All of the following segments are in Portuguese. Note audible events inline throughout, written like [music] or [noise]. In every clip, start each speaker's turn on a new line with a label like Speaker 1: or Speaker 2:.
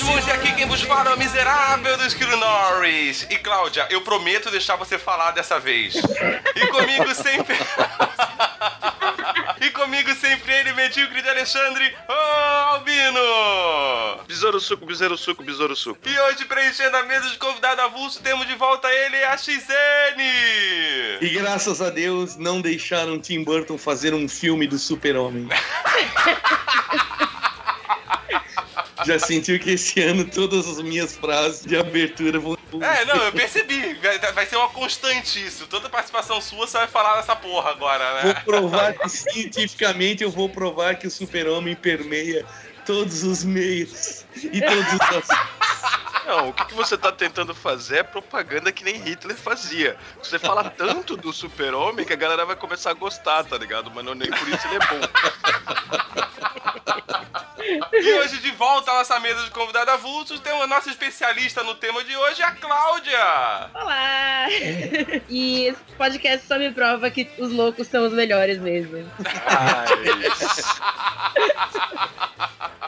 Speaker 1: E aqui quem vos fala é o miserável do Esquilo Norris. E Cláudia, eu prometo deixar você falar dessa vez. E comigo sempre. [laughs] e comigo sempre ele, medíocre de Alexandre, ô Albino!
Speaker 2: Besouro suco, besouro suco, besouro suco.
Speaker 1: E hoje, preenchendo a mesa de convidado avulso, temos de volta ele, a XN!
Speaker 3: E graças a Deus não deixaram Tim Burton fazer um filme do Super-Homem. [laughs] Já sentiu que esse ano todas as minhas frases de abertura vão.
Speaker 1: É, não, eu percebi. Vai, vai ser uma constante isso. Toda participação sua você vai falar dessa porra agora,
Speaker 3: Vou
Speaker 1: né?
Speaker 3: provar que cientificamente eu vou provar que o Super-Homem permeia todos os meios e todos os assuntos.
Speaker 2: Não, o que, que você tá tentando fazer é propaganda que nem Hitler fazia. Você fala tanto do super-homem que a galera vai começar a gostar, tá ligado? Mas não nem por isso ele é bom.
Speaker 1: E hoje, de volta à nossa mesa de convidado avulsos, tem a nossa especialista no tema de hoje, a Cláudia!
Speaker 4: Olá! E esse podcast só me prova que os loucos são os melhores mesmo.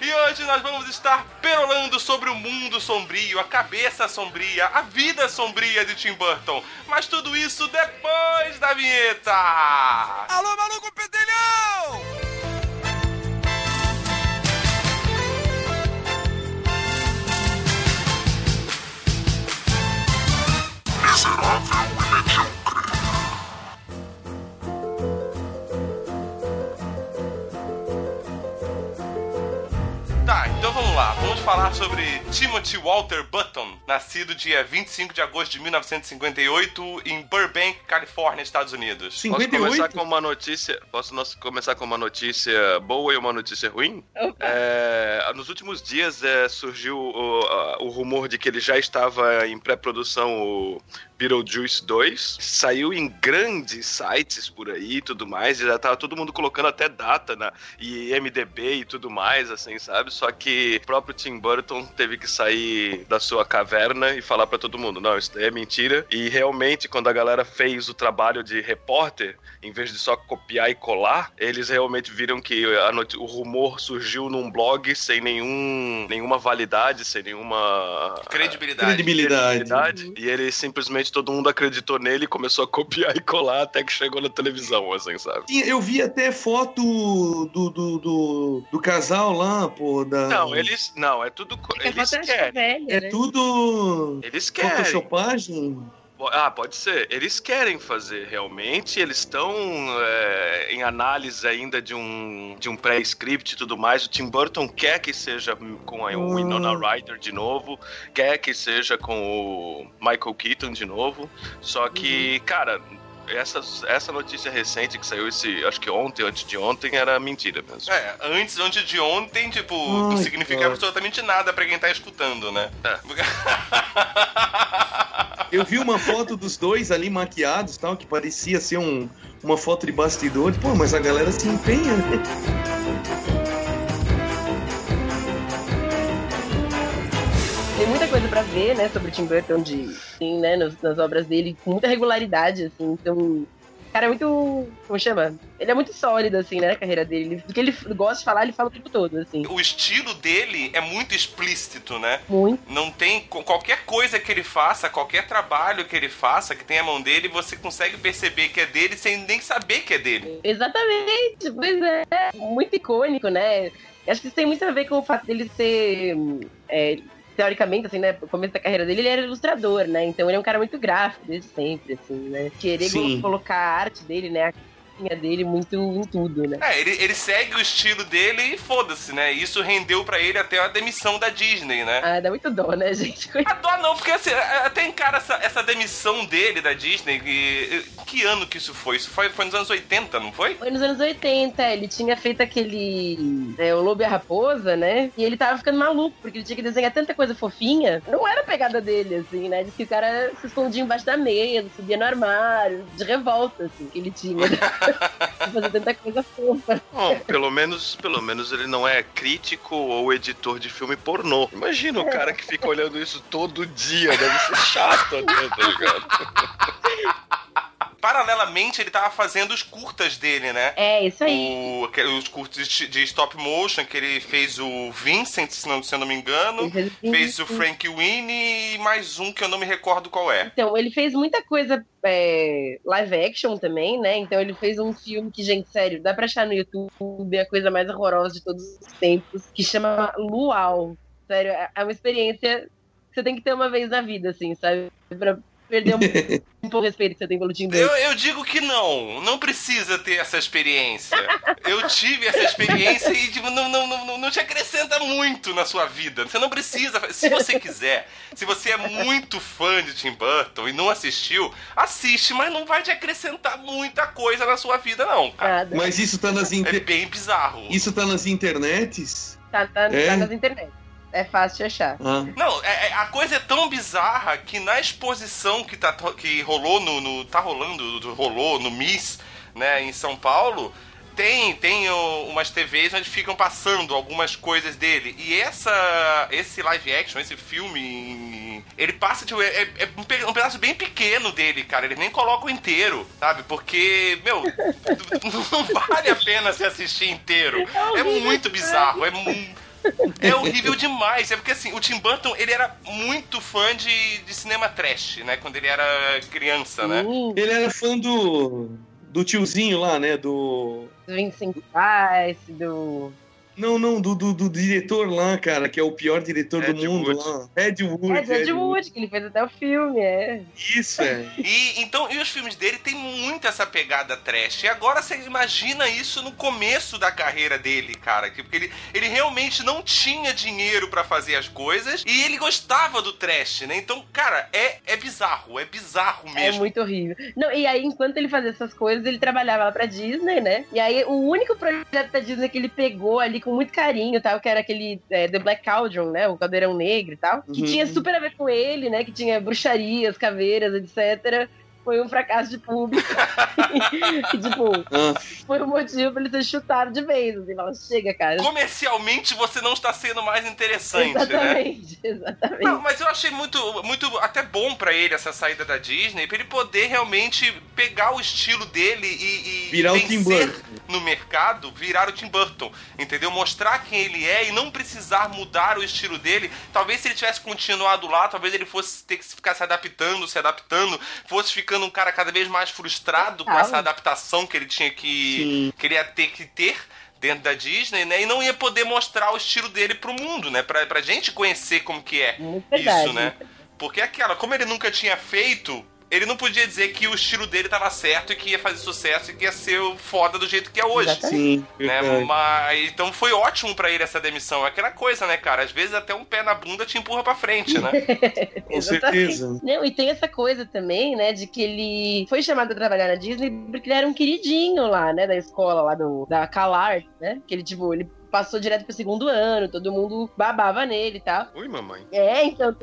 Speaker 1: E hoje nós vamos estar perolando sobre o mundo sombrio, a cabeça sombria, a vida sombria de Tim Burton. Mas tudo isso depois da vinheta!
Speaker 5: Alô, maluco pedelhão!
Speaker 1: Tá, então vamos lá. Vamos falar sobre Timothy Walter Button, nascido dia 25 de agosto de 1958 em Burbank, Califórnia, Estados Unidos.
Speaker 2: Posso começar
Speaker 3: 58?
Speaker 2: com uma notícia? Posso nós começar com uma notícia boa e uma notícia ruim? É, nos últimos dias é, surgiu o, o rumor de que ele já estava em pré-produção o Beetlejuice 2. Saiu em grandes sites por aí e tudo mais. E já tava todo mundo colocando até data na e MDB e tudo mais, assim, sabe? Só que o próprio Tim Burton teve que sair da sua caverna e falar pra todo mundo: não, isso daí é mentira. E realmente, quando a galera fez o trabalho de repórter, em vez de só copiar e colar, eles realmente viram que o rumor surgiu num blog sem nenhum, nenhuma validade, sem nenhuma
Speaker 1: Credibilidade.
Speaker 3: Credibilidade.
Speaker 2: credibilidade. E ele simplesmente todo mundo acreditou nele e começou a copiar e colar até que chegou na televisão, assim, sabe?
Speaker 3: Sim, Eu vi até foto do, do, do, do casal lá, pô. Da...
Speaker 2: Não, eles. Não, é tudo.
Speaker 4: É que a
Speaker 2: Eles
Speaker 4: é
Speaker 2: querem.
Speaker 4: velha,
Speaker 3: É
Speaker 4: né?
Speaker 3: tudo.
Speaker 2: Eles querem.
Speaker 3: Photoshopagem?
Speaker 2: Ah, pode ser. Eles querem fazer realmente, eles estão é, em análise ainda de um, de um pré-script e tudo mais. O Tim Burton quer que seja com a
Speaker 3: Hum.
Speaker 2: Winona Ryder de novo, quer que seja com o Michael Keaton de novo. Só que, cara, essa, essa notícia recente que saiu esse, acho que ontem, antes de ontem, era mentira mesmo.
Speaker 1: É, antes, antes de ontem, tipo, não
Speaker 3: Ai,
Speaker 1: significa
Speaker 3: cara.
Speaker 1: absolutamente nada pra quem tá escutando, né? [laughs]
Speaker 3: Eu vi uma foto dos dois ali maquiados tal, que parecia ser um, uma foto de bastidor. Pô, mas a galera se empenha.
Speaker 4: Tem muita coisa pra ver, né, sobre o Tim Burton de, assim, né, nas, nas obras dele, com muita regularidade, assim, então... o Cara, é muito. Como chama? Ele é muito sólido, assim, né, na carreira dele. Ele- Do que ele gosta de falar, ele fala o tempo todo, assim.
Speaker 1: O estilo dele é muito explícito, né?
Speaker 4: Muito.
Speaker 1: Não tem qualquer coisa que ele faça, qualquer trabalho que ele faça, que tenha a mão dele, você consegue perceber que é dele sem nem saber que é dele.
Speaker 4: Exatamente, pois é. Muito icônico, né? Acho que isso tem muito a ver com o fato dele ser. é, teoricamente, assim, né? No começo da carreira dele, ele era ilustrador, né? Então ele é um cara muito gráfico desde sempre, assim, né? Querer
Speaker 3: Sim.
Speaker 4: colocar a arte dele, né? Dele muito em tudo, né?
Speaker 1: É, ele, ele segue o estilo dele e foda-se, né? Isso rendeu pra ele até a demissão da Disney, né?
Speaker 4: Ah, dá muito dó, né, [laughs] gente?
Speaker 1: A dó não, porque assim, até encara essa, essa demissão dele da Disney. Que, que ano que isso foi? Isso foi, foi nos anos 80, não foi?
Speaker 4: Foi nos anos 80, ele tinha feito aquele. É, o Lobo e a Raposa, né? E ele tava ficando maluco, porque ele tinha que desenhar tanta coisa fofinha. Não era a pegada dele, assim, né? Diz que o cara se escondia embaixo da mesa, subia no armário, de revolta, assim, que ele tinha. [laughs] fazer tanta coisa fofa.
Speaker 2: Bom, pelo menos, pelo menos ele não é crítico ou editor de filme pornô. Imagina o cara que fica olhando isso todo dia, deve ser chato até, tá ligado?
Speaker 1: Paralelamente, ele tava fazendo os curtas dele, né?
Speaker 4: É, isso aí.
Speaker 1: O, os curtas de, stop motion, que ele fez o Vincent, se não, se eu não me engano.
Speaker 4: Fez o.
Speaker 1: Frank Winnie e mais um que eu não me recordo qual é.
Speaker 4: Então, ele fez muita coisa é, live action também, né? Então ele fez um filme que, gente, sério, dá pra achar no YouTube, é a coisa mais horrorosa de todos os tempos, que chama Luau. Sério, é é uma experiência que você tem que ter uma vez na vida, assim, sabe? Pra perder [laughs] um, pouco o respeito que você tem pelo Tim
Speaker 1: Eu,
Speaker 4: Burton.
Speaker 1: eu digo que não, não precisa ter essa experiência. Eu tive essa experiência e tipo, não, não, não, não te acrescenta muito na sua vida. Você não precisa. Se você quiser, se você é muito fã de Tim Burton e não assistiu, assiste, mas não vai te acrescentar muita coisa na sua vida, não, cara.
Speaker 4: Nada.
Speaker 3: Mas isso tá nas,
Speaker 1: É
Speaker 3: inter...
Speaker 1: bem bizarro.
Speaker 3: isso tá nas internets?
Speaker 4: Tá, tá,
Speaker 3: É?
Speaker 4: tá nas internet. É fácil de achar.
Speaker 3: Ah.
Speaker 1: Não, é- é- a coisa é tão bizarra que na exposição que, tá, que rolou no, no- tá rolando, do- rolou no Miss, né, em São Paulo, tem, tem o- umas TVs onde ficam passando algumas coisas dele. E essa, esse live action, esse filme, ele passa, tipo, é, é um pe- um pedaço bem pequeno dele, cara. Eles nem colocam inteiro, sabe? Porque, meu, [laughs] não vale a pena se assistir inteiro. É muito bizarro, é muito. É horrível demais. É porque assim, o Tim Burton, ele era muito fã de, de cinema trash, né? Quando ele era criança, né?
Speaker 4: Sim,
Speaker 3: Ele era fã do. do tiozinho lá, né? Do.
Speaker 4: do Vincent Price, do.
Speaker 3: Não, não, do, do, do diretor lá, cara, que é o pior diretor
Speaker 2: Ed
Speaker 3: do mundo
Speaker 2: Wood.
Speaker 3: lá. Ed Wood.
Speaker 4: É, de Ed Wood, que ele fez até o filme, é.
Speaker 3: Isso, é. [laughs]
Speaker 1: E então, e os filmes dele tem muito essa pegada trash. E agora você imagina isso no começo da carreira dele, cara, que- porque ele, ele realmente não tinha dinheiro pra fazer as coisas e ele gostava do trash, né? Então, cara, é, é bizarro, é bizarro
Speaker 4: É
Speaker 1: mesmo.
Speaker 4: muito horrível. Não, e aí, enquanto ele fazia essas coisas, ele trabalhava lá pra Disney, né? E aí, o único projeto da Disney que ele pegou ali com muito carinho, tal, que era aquele é, The Black Cauldron, né? O Caldeirão Negro e tal, que
Speaker 3: Uhum.
Speaker 4: tinha super a ver com ele, né? Que tinha bruxarias, caveiras, etc. Foi um fracasso de público. [laughs] e, tipo,
Speaker 3: Ah,
Speaker 4: foi o motivo pra ele ser chutado de vez. Assim, fala, chega, cara.
Speaker 1: Comercialmente você não está sendo mais interessante, né?
Speaker 4: exatamente, [laughs] exatamente.
Speaker 1: Não, mas eu achei muito, muito até bom pra ele essa saída da Disney, pra ele poder realmente pegar o estilo dele e, e
Speaker 3: Virar o Tim Burton.
Speaker 1: no mercado, virar o Tim Burton, entendeu? Mostrar quem ele é e não precisar mudar o estilo dele. Talvez se ele tivesse continuado lá, talvez ele fosse ter que ficar se adaptando, se adaptando, fosse ficando um cara cada vez mais frustrado com
Speaker 4: Total.
Speaker 1: essa adaptação que ele tinha que
Speaker 3: Sim.
Speaker 1: que ele ia ter que ter dentro da Disney, né? E não ia poder mostrar o estilo dele pro mundo, né? Pra, pra gente conhecer como que é
Speaker 4: Muito verdade.
Speaker 1: isso, né? Porque aquela, como ele nunca tinha feito, ele não podia dizer que o estilo dele tava certo e que ia fazer sucesso e que ia ser o foda do jeito que é hoje.
Speaker 4: Exatamente.
Speaker 3: sim,
Speaker 1: Né? Mas, então foi ótimo pra ele essa demissão. É aquela coisa, né, cara? Às vezes até um pé na bunda te empurra pra frente, né? [laughs]
Speaker 3: Com certeza.
Speaker 4: Não, e tem essa coisa também, né, de que ele foi chamado a trabalhar na Disney porque ele era um queridinho lá, né, da escola lá do, da CalArts, né, que ele, tipo, ele passou direto pro segundo ano, todo mundo babava nele e tal.
Speaker 2: Ui, mamãe.
Speaker 4: É, então... [laughs]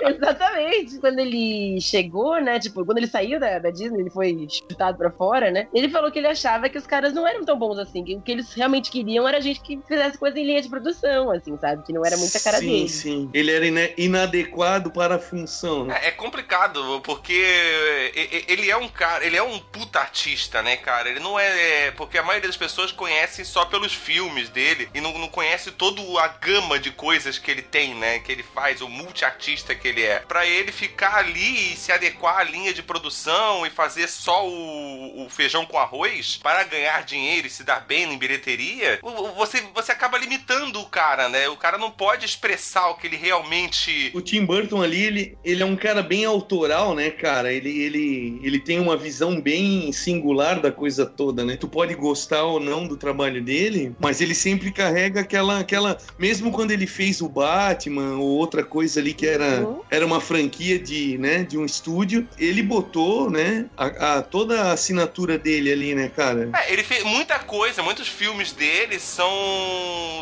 Speaker 4: Exatamente. Quando ele chegou, né? Tipo, quando ele saiu da, da Disney, ele foi chutado pra fora, né? Ele falou que ele achava que os caras não eram tão bons assim. Que o que eles realmente queriam era gente que fizesse coisa em linha de produção, assim, sabe? Que não era muita cara
Speaker 3: sim,
Speaker 4: dele.
Speaker 3: Sim, Ele era ina- inadequado para a função. né?
Speaker 1: É é complicado, porque ele é um cara, ele é um puta artista, né, cara? Ele não é. Porque a maioria das pessoas conhecem só pelos filmes dele e não, não conhece toda a gama de coisas que ele tem, né? que ele faz, o multiartista que ele é, para ele ficar ali e se adequar à linha de produção e fazer só o, o feijão com arroz para ganhar dinheiro e se dar bem em bilheteria, você, você acaba limitando o cara, né? O cara não pode expressar o que ele realmente.
Speaker 3: O Tim Burton ali, ele, ele é um cara bem autoral, né, cara? Ele, ele, ele tem uma visão bem singular da coisa toda, né? Tu pode gostar ou não do trabalho dele, mas ele sempre carrega aquela. aquela mesmo quando ele fez o Batman ou outra coisa ali que era, uhum. era uma franquia de, né, de um estúdio, ele botou, né, a, a toda a assinatura dele ali, né, cara?
Speaker 1: É, ele fez muita coisa, muitos filmes dele são,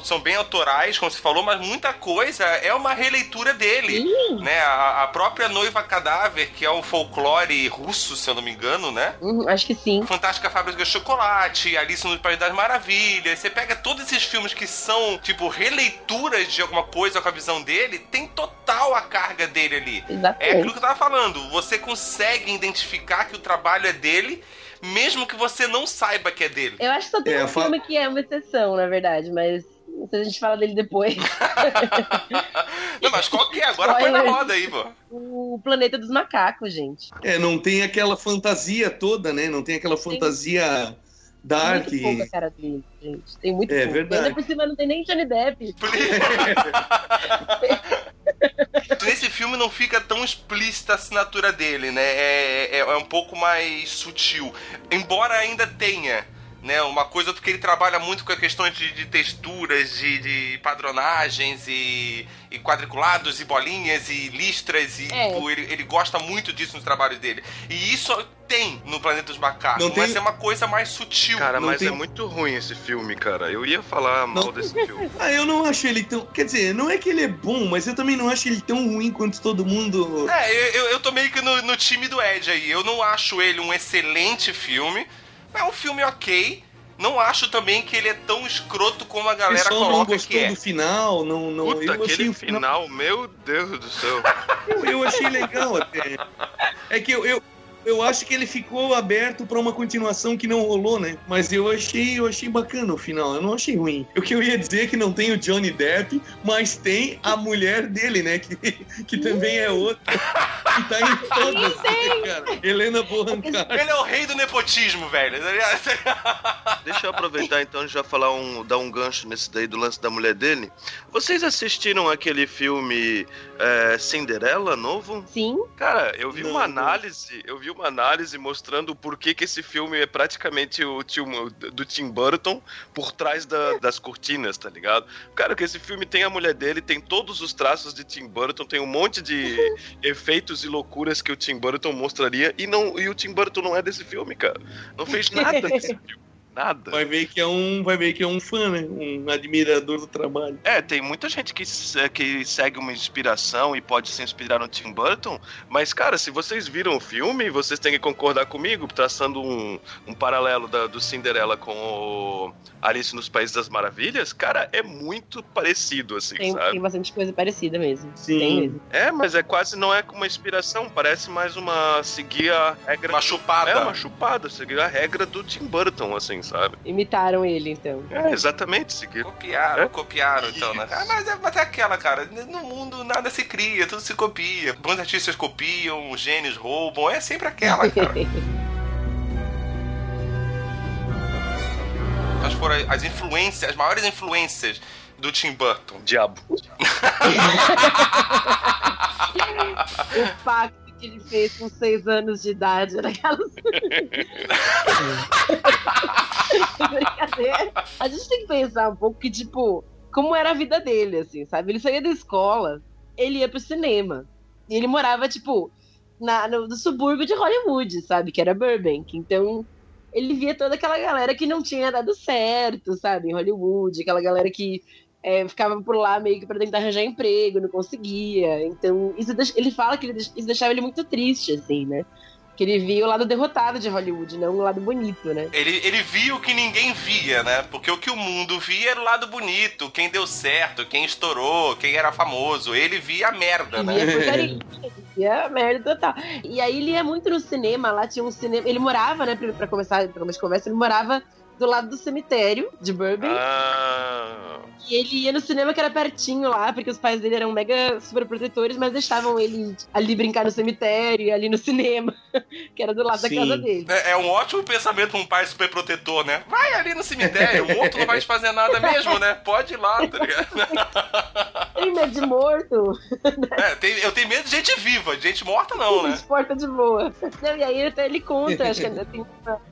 Speaker 1: são bem autorais, como você falou, mas muita coisa é uma releitura dele, uhum. né? A, a, própria Noiva Cadáver, que é o folclore russo, se eu não me engano, né?
Speaker 4: Uhum, acho que sim.
Speaker 1: Fantástica Fábrica de Chocolate, Alice no País das Maravilhas. Você pega todos esses filmes que são, tipo, releituras de alguma coisa com a visão dele, tem total a carga dele ali.
Speaker 4: Exatamente.
Speaker 1: É aquilo que eu tava falando. Você consegue identificar que o trabalho é dele mesmo que você não saiba que é dele.
Speaker 4: Eu acho que só tem é, um filme que é uma exceção, na verdade, mas se a gente fala dele depois. [laughs]
Speaker 1: não, mas qual que é? Agora põe na roda aí, pô.
Speaker 4: O Planeta dos Macacos, gente.
Speaker 3: É, não tem aquela fantasia toda, né? Não tem aquela fantasia dark.
Speaker 4: Tem muito pouca cara dele, gente. Tem muito
Speaker 3: É
Speaker 4: pouco.
Speaker 3: verdade.
Speaker 4: Ainda por cima não tem nem Johnny Depp. [laughs]
Speaker 1: Nesse filme não fica tão explícita a assinatura dele, né? É, é, é um pouco mais sutil. Embora ainda tenha né? Uma coisa porque ele trabalha muito com a questão de, de texturas, de, de padronagens e, e, quadriculados e bolinhas e listras e é. tipo, ele, ele gosta muito disso no trabalho dele. E isso tem no Planeta dos Macacos, não mas tem... é uma coisa mais sutil.
Speaker 2: Cara,
Speaker 1: não
Speaker 2: mas
Speaker 1: tem...
Speaker 2: é muito ruim esse filme, cara. Eu ia falar mal não... desse filme. [laughs]
Speaker 3: ah, eu não acho ele tão. Quer dizer, não é que ele é bom, mas eu também não acho ele tão ruim quanto todo mundo.
Speaker 1: É, eu, eu tô meio que no, no time do Ed aí. Eu não acho ele um excelente filme. É um filme ok. Não acho também que ele é tão escroto como a galera coloca
Speaker 3: não gostou
Speaker 1: que é.
Speaker 3: do final, não, não.
Speaker 2: Puta, eu aquele final, final, meu Deus do céu.
Speaker 3: eu, eu achei legal até. É que eu, eu, eu acho que ele ficou aberto para uma continuação que não rolou, né? Mas eu achei, eu achei bacana o final, eu não achei ruim. O que eu ia dizer é que não tem o Johnny Depp, mas tem a mulher dele, né? Que, que também é outra. Que tá em [laughs] todas, cara. Helena Bonham Carter.
Speaker 1: Ele é o rei do nepotismo, velho. [laughs]
Speaker 2: Deixa eu aproveitar então e já falar um, dar um gancho nesse daí do lance da mulher dele. Vocês assistiram aquele filme é, Cinderela novo?
Speaker 4: Sim.
Speaker 2: Cara, eu vi não, uma análise, eu vi uma análise mostrando por que, que esse filme é praticamente o tio, do Tim Burton por trás da, das cortinas, tá ligado? Cara, que esse filme tem a mulher dele, tem todos os traços de Tim Burton, tem um monte de [laughs] efeitos e loucuras que o Tim Burton mostraria e, não, e o Tim Burton não é desse filme, cara. Não fez nada desse filme [laughs] nada.
Speaker 3: Vai ver que é um, vai ver que é um fã, né? Um admirador do trabalho.
Speaker 2: É, tem muita gente que, que segue uma inspiração e pode se inspirar no Tim Burton, mas, cara, se vocês viram o filme, vocês têm que concordar comigo, traçando um, um paralelo da, do Cinderela com o Alice nos Países das Maravilhas, cara, é muito parecido, assim,
Speaker 4: tem,
Speaker 2: sabe?
Speaker 4: Tem bastante coisa parecida mesmo.
Speaker 3: Sim.
Speaker 4: Tem mesmo.
Speaker 2: É, mas é quase, não é uma inspiração, parece mais uma, seguir a regra...
Speaker 1: Uma chupada.
Speaker 2: É, uma chupada, seguir a regra do Tim Burton, assim, sabe?
Speaker 4: Imitaram ele, então.
Speaker 2: É, exatamente, seguiram.
Speaker 1: Copiaram, é? copiaram, então, né? Ah, mas, é, mas é aquela, cara, no mundo nada se cria, tudo se copia. Bons artistas copiam, gênios roubam, é sempre aquela, cara. [laughs] Quais foram as influências, as maiores influências do Tim Burton?
Speaker 2: Diabo. [laughs]
Speaker 4: o pacto que ele fez com seis anos de idade naquelas. [laughs] Brincadeira. A gente tem que pensar um pouco que, tipo, como era a vida dele, assim, sabe? Ele saía da escola, ele ia pro cinema. E ele morava, tipo, na, no, no subúrbio de Hollywood, sabe? Que era Burbank. Então, ele via toda aquela galera que não tinha dado certo, sabe? Em Hollywood, aquela galera que é, ficava por lá meio que pra tentar arranjar emprego, não conseguia. Então, isso ele fala que isso deixava ele muito triste, assim, né? Que ele via o lado derrotado de Hollywood, não o lado bonito, né?
Speaker 1: Ele, ele via o que ninguém via, né? Porque o que o mundo via era o lado bonito, quem deu certo, quem estourou, quem era famoso. Ele via a merda, né? [laughs]
Speaker 4: Via a merda total. E aí ele ia muito no cinema, lá tinha um cinema. Ele morava, né, pra, pra começar, pra começar conversa, ele morava do lado do cemitério de Burbank.
Speaker 2: Ah,
Speaker 4: E ele ia no cinema que era pertinho lá, porque os pais dele eram mega super protetores, mas deixavam ele ali brincar no cemitério e ali no cinema, [laughs] que era do lado
Speaker 3: Sim.
Speaker 4: da casa dele.
Speaker 1: É, é um ótimo pensamento pra um pai super protetor, né? Vai ali no cemitério, o morto não vai te fazer nada mesmo, né? Pode ir lá, tá ligado? [laughs]
Speaker 4: Tem medo de morto,
Speaker 1: É, tem- eu tenho medo de gente viva, de gente morta não, né?
Speaker 4: porta de boa. Não, e aí até ele conta, acho que tem,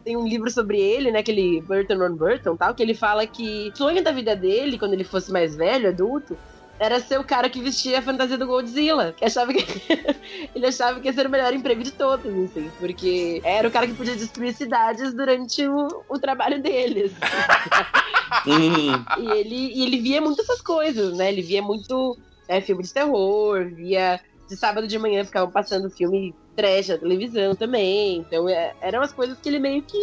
Speaker 4: tem um livro sobre ele, né, aquele Burton on Burton tal, que ele fala que o sonho da vida dele, quando ele fosse mais velho, adulto, era ser o cara que vestia a fantasia do Godzilla. Que achava que [laughs] ele achava que ia ser o melhor emprego de todos, assim, porque era o cara que podia destruir cidades durante o, o trabalho dele.
Speaker 3: Hum, [laughs]
Speaker 4: E ele, e ele via muito essas coisas, né? Ele via muito é, filme de terror, via. De sábado de manhã ficavam passando filme trash na televisão também. Então é, eram as coisas que ele meio que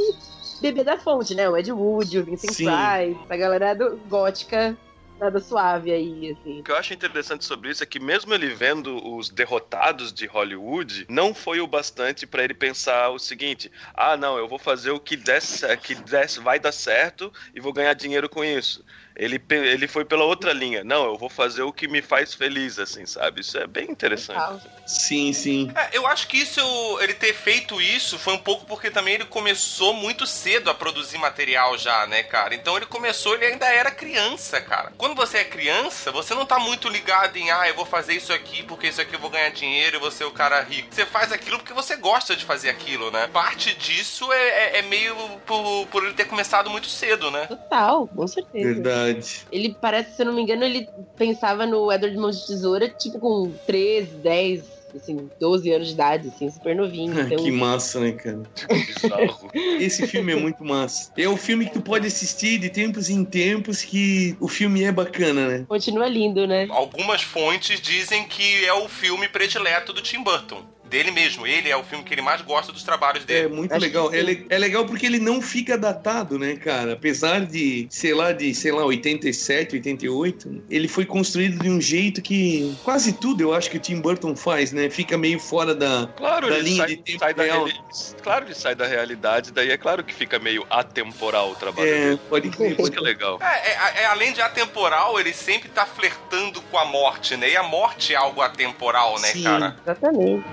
Speaker 4: bebia da fonte, né? O Ed Wood, o Vincent
Speaker 3: Sim.
Speaker 4: Price, a galera do gótica nada suave aí, assim.
Speaker 2: O que eu acho interessante sobre isso é que mesmo ele vendo os derrotados de Hollywood, não foi o bastante pra ele pensar o seguinte: ah, não, eu vou fazer o que der, cer- que der, vai dar certo e vou ganhar dinheiro com isso. Ele, ele foi pela outra linha. Não, eu vou fazer o que me faz feliz, assim, sabe? Isso é bem interessante.
Speaker 3: Sim, sim.
Speaker 1: É, eu acho que isso, ele ter feito isso foi um pouco porque também ele começou muito cedo a produzir material já, né, cara? Então ele começou, ele ainda era criança, cara. Quando você é criança, você não tá muito ligado em, ah, eu vou fazer isso aqui porque isso aqui eu vou ganhar dinheiro, eu vou ser o cara rico. Você faz aquilo porque você gosta de fazer aquilo, né? Parte disso é, é- é meio por, por ele ter começado muito cedo, né?
Speaker 4: Total, com certeza.
Speaker 3: Verdade.
Speaker 4: Ele parece, se eu não me engano, ele pensava no Edward Mãos de Tesoura, tipo, com 13, 10, assim, 12 anos de idade, assim, super novinho. [laughs] Então,
Speaker 3: que massa, né, cara?
Speaker 2: Bizarro.
Speaker 3: Esse filme é muito massa. É o filme que tu pode assistir de tempos em tempos que o filme é bacana, né?
Speaker 4: continua lindo, né?
Speaker 1: Algumas fontes dizem que é o filme predileto do Tim Burton. Dele mesmo. Ele é o filme que ele mais gosta dos trabalhos
Speaker 3: É
Speaker 1: dele.
Speaker 3: muito
Speaker 4: Acho
Speaker 3: legal.
Speaker 4: que
Speaker 3: É,
Speaker 4: sim.
Speaker 3: le- é legal porque ele não fica datado, né, cara? Apesar de, sei lá, de, sei lá, 87, 88, ele foi construído de um jeito que quase tudo eu acho que o Tim Burton faz, né? Fica meio fora da.
Speaker 2: Claro,
Speaker 3: Da
Speaker 2: ele
Speaker 3: linha
Speaker 2: sai,
Speaker 3: de tempo
Speaker 2: sai da
Speaker 3: real.
Speaker 2: reali- Claro, ele sai da realidade, daí é claro que fica meio atemporal o trabalho
Speaker 3: É,
Speaker 2: dele.
Speaker 3: pode crer.
Speaker 2: Isso que é legal.
Speaker 1: É, é- é, além de atemporal, ele sempre tá flertando com a morte, né? E a morte é algo atemporal, né,
Speaker 3: Sim.
Speaker 1: cara?
Speaker 4: Exatamente.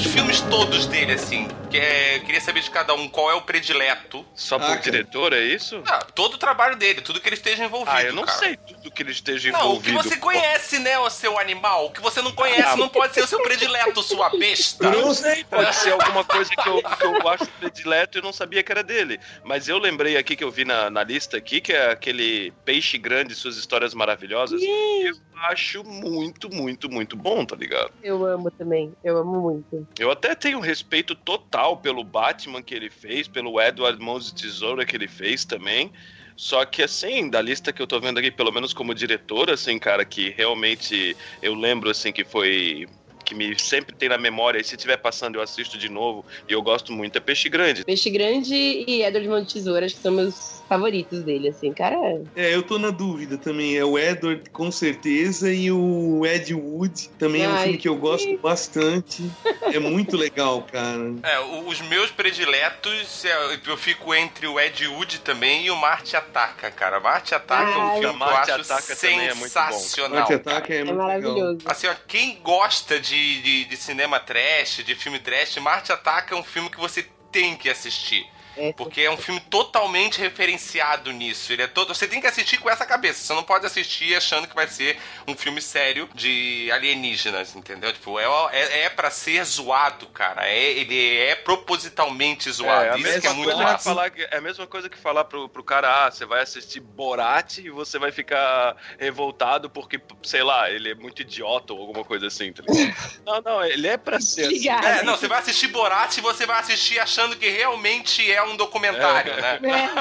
Speaker 1: Dos filmes todos dele, assim, que é, eu queria saber de cada um qual é o predileto.
Speaker 2: Só por
Speaker 3: Ah,
Speaker 2: diretor, é isso?
Speaker 1: Ah, todo o trabalho dele, tudo que ele esteja envolvido.
Speaker 2: Ah, eu não
Speaker 1: cara.
Speaker 2: sei tudo que ele esteja
Speaker 1: Não, o que
Speaker 2: envolvido.
Speaker 1: você conhece, né, o seu animal? O que você não conhece
Speaker 2: Ah,
Speaker 1: não pode ser o seu predileto, sua besta.
Speaker 2: Eu não sei, pode ser alguma coisa que eu, que eu acho predileto e eu não sabia que era dele. Mas eu lembrei aqui que eu vi na, na lista aqui, que é aquele Peixe Grande, Suas Histórias Maravilhosas. Eu acho muito, muito, muito bom, tá ligado?
Speaker 4: Eu amo também, eu amo muito.
Speaker 2: Eu até tenho respeito total pelo Batman que ele fez, pelo Edward Mãos de Tesoura que ele fez também. Só que, assim, da lista que eu tô vendo aqui, pelo menos como diretor, assim, cara, que realmente eu lembro, assim, que foi. Que me sempre tem na memória, e se tiver passando eu assisto de novo, e eu gosto muito, é Peixe Grande.
Speaker 4: Peixe Grande e Edward Mão de Tesoura, acho que são meus favoritos dele, assim, cara.
Speaker 3: É, eu tô na dúvida também. É o Edward, com certeza, e o Ed Wood também é um
Speaker 4: Ai,
Speaker 3: filme que eu gosto bastante. É muito [laughs] legal, cara.
Speaker 1: É, os meus prediletos, é, eu fico entre o Ed Wood também e o Marte Ataca, cara. Marte Ataca é um
Speaker 4: Ai,
Speaker 1: filme que eu
Speaker 2: Marte
Speaker 1: acho
Speaker 2: Ataca também é muito bom.
Speaker 1: sensacional.
Speaker 3: Marte
Speaker 1: cara.
Speaker 3: Ataque é,
Speaker 4: É
Speaker 3: muito legal.
Speaker 4: maravilhoso.
Speaker 1: Assim, ó, quem gosta de, de, de cinema trash, de filme trash, Marte Ataca é um filme que você tem que assistir.
Speaker 4: É.
Speaker 1: Porque é um filme totalmente referenciado nisso. Ele é todo. Você tem que assistir com essa cabeça. Você não pode assistir achando que vai ser um filme sério de alienígenas, entendeu? Tipo, é, é, é pra ser zoado, cara. É, ele é propositalmente zoado.
Speaker 2: a
Speaker 1: Isso que é muito
Speaker 2: coisa
Speaker 1: massa.
Speaker 2: que falar, é a mesma coisa que falar pro, pro cara, ah, você vai assistir Borat e você vai ficar revoltado porque, sei lá, ele é muito idiota ou alguma coisa assim, tá ligado? [laughs] não, não, ele é pra ser assim.
Speaker 1: É, não, você vai assistir Borat e você vai assistir achando que realmente é um documentário,
Speaker 2: É.
Speaker 1: né? [laughs]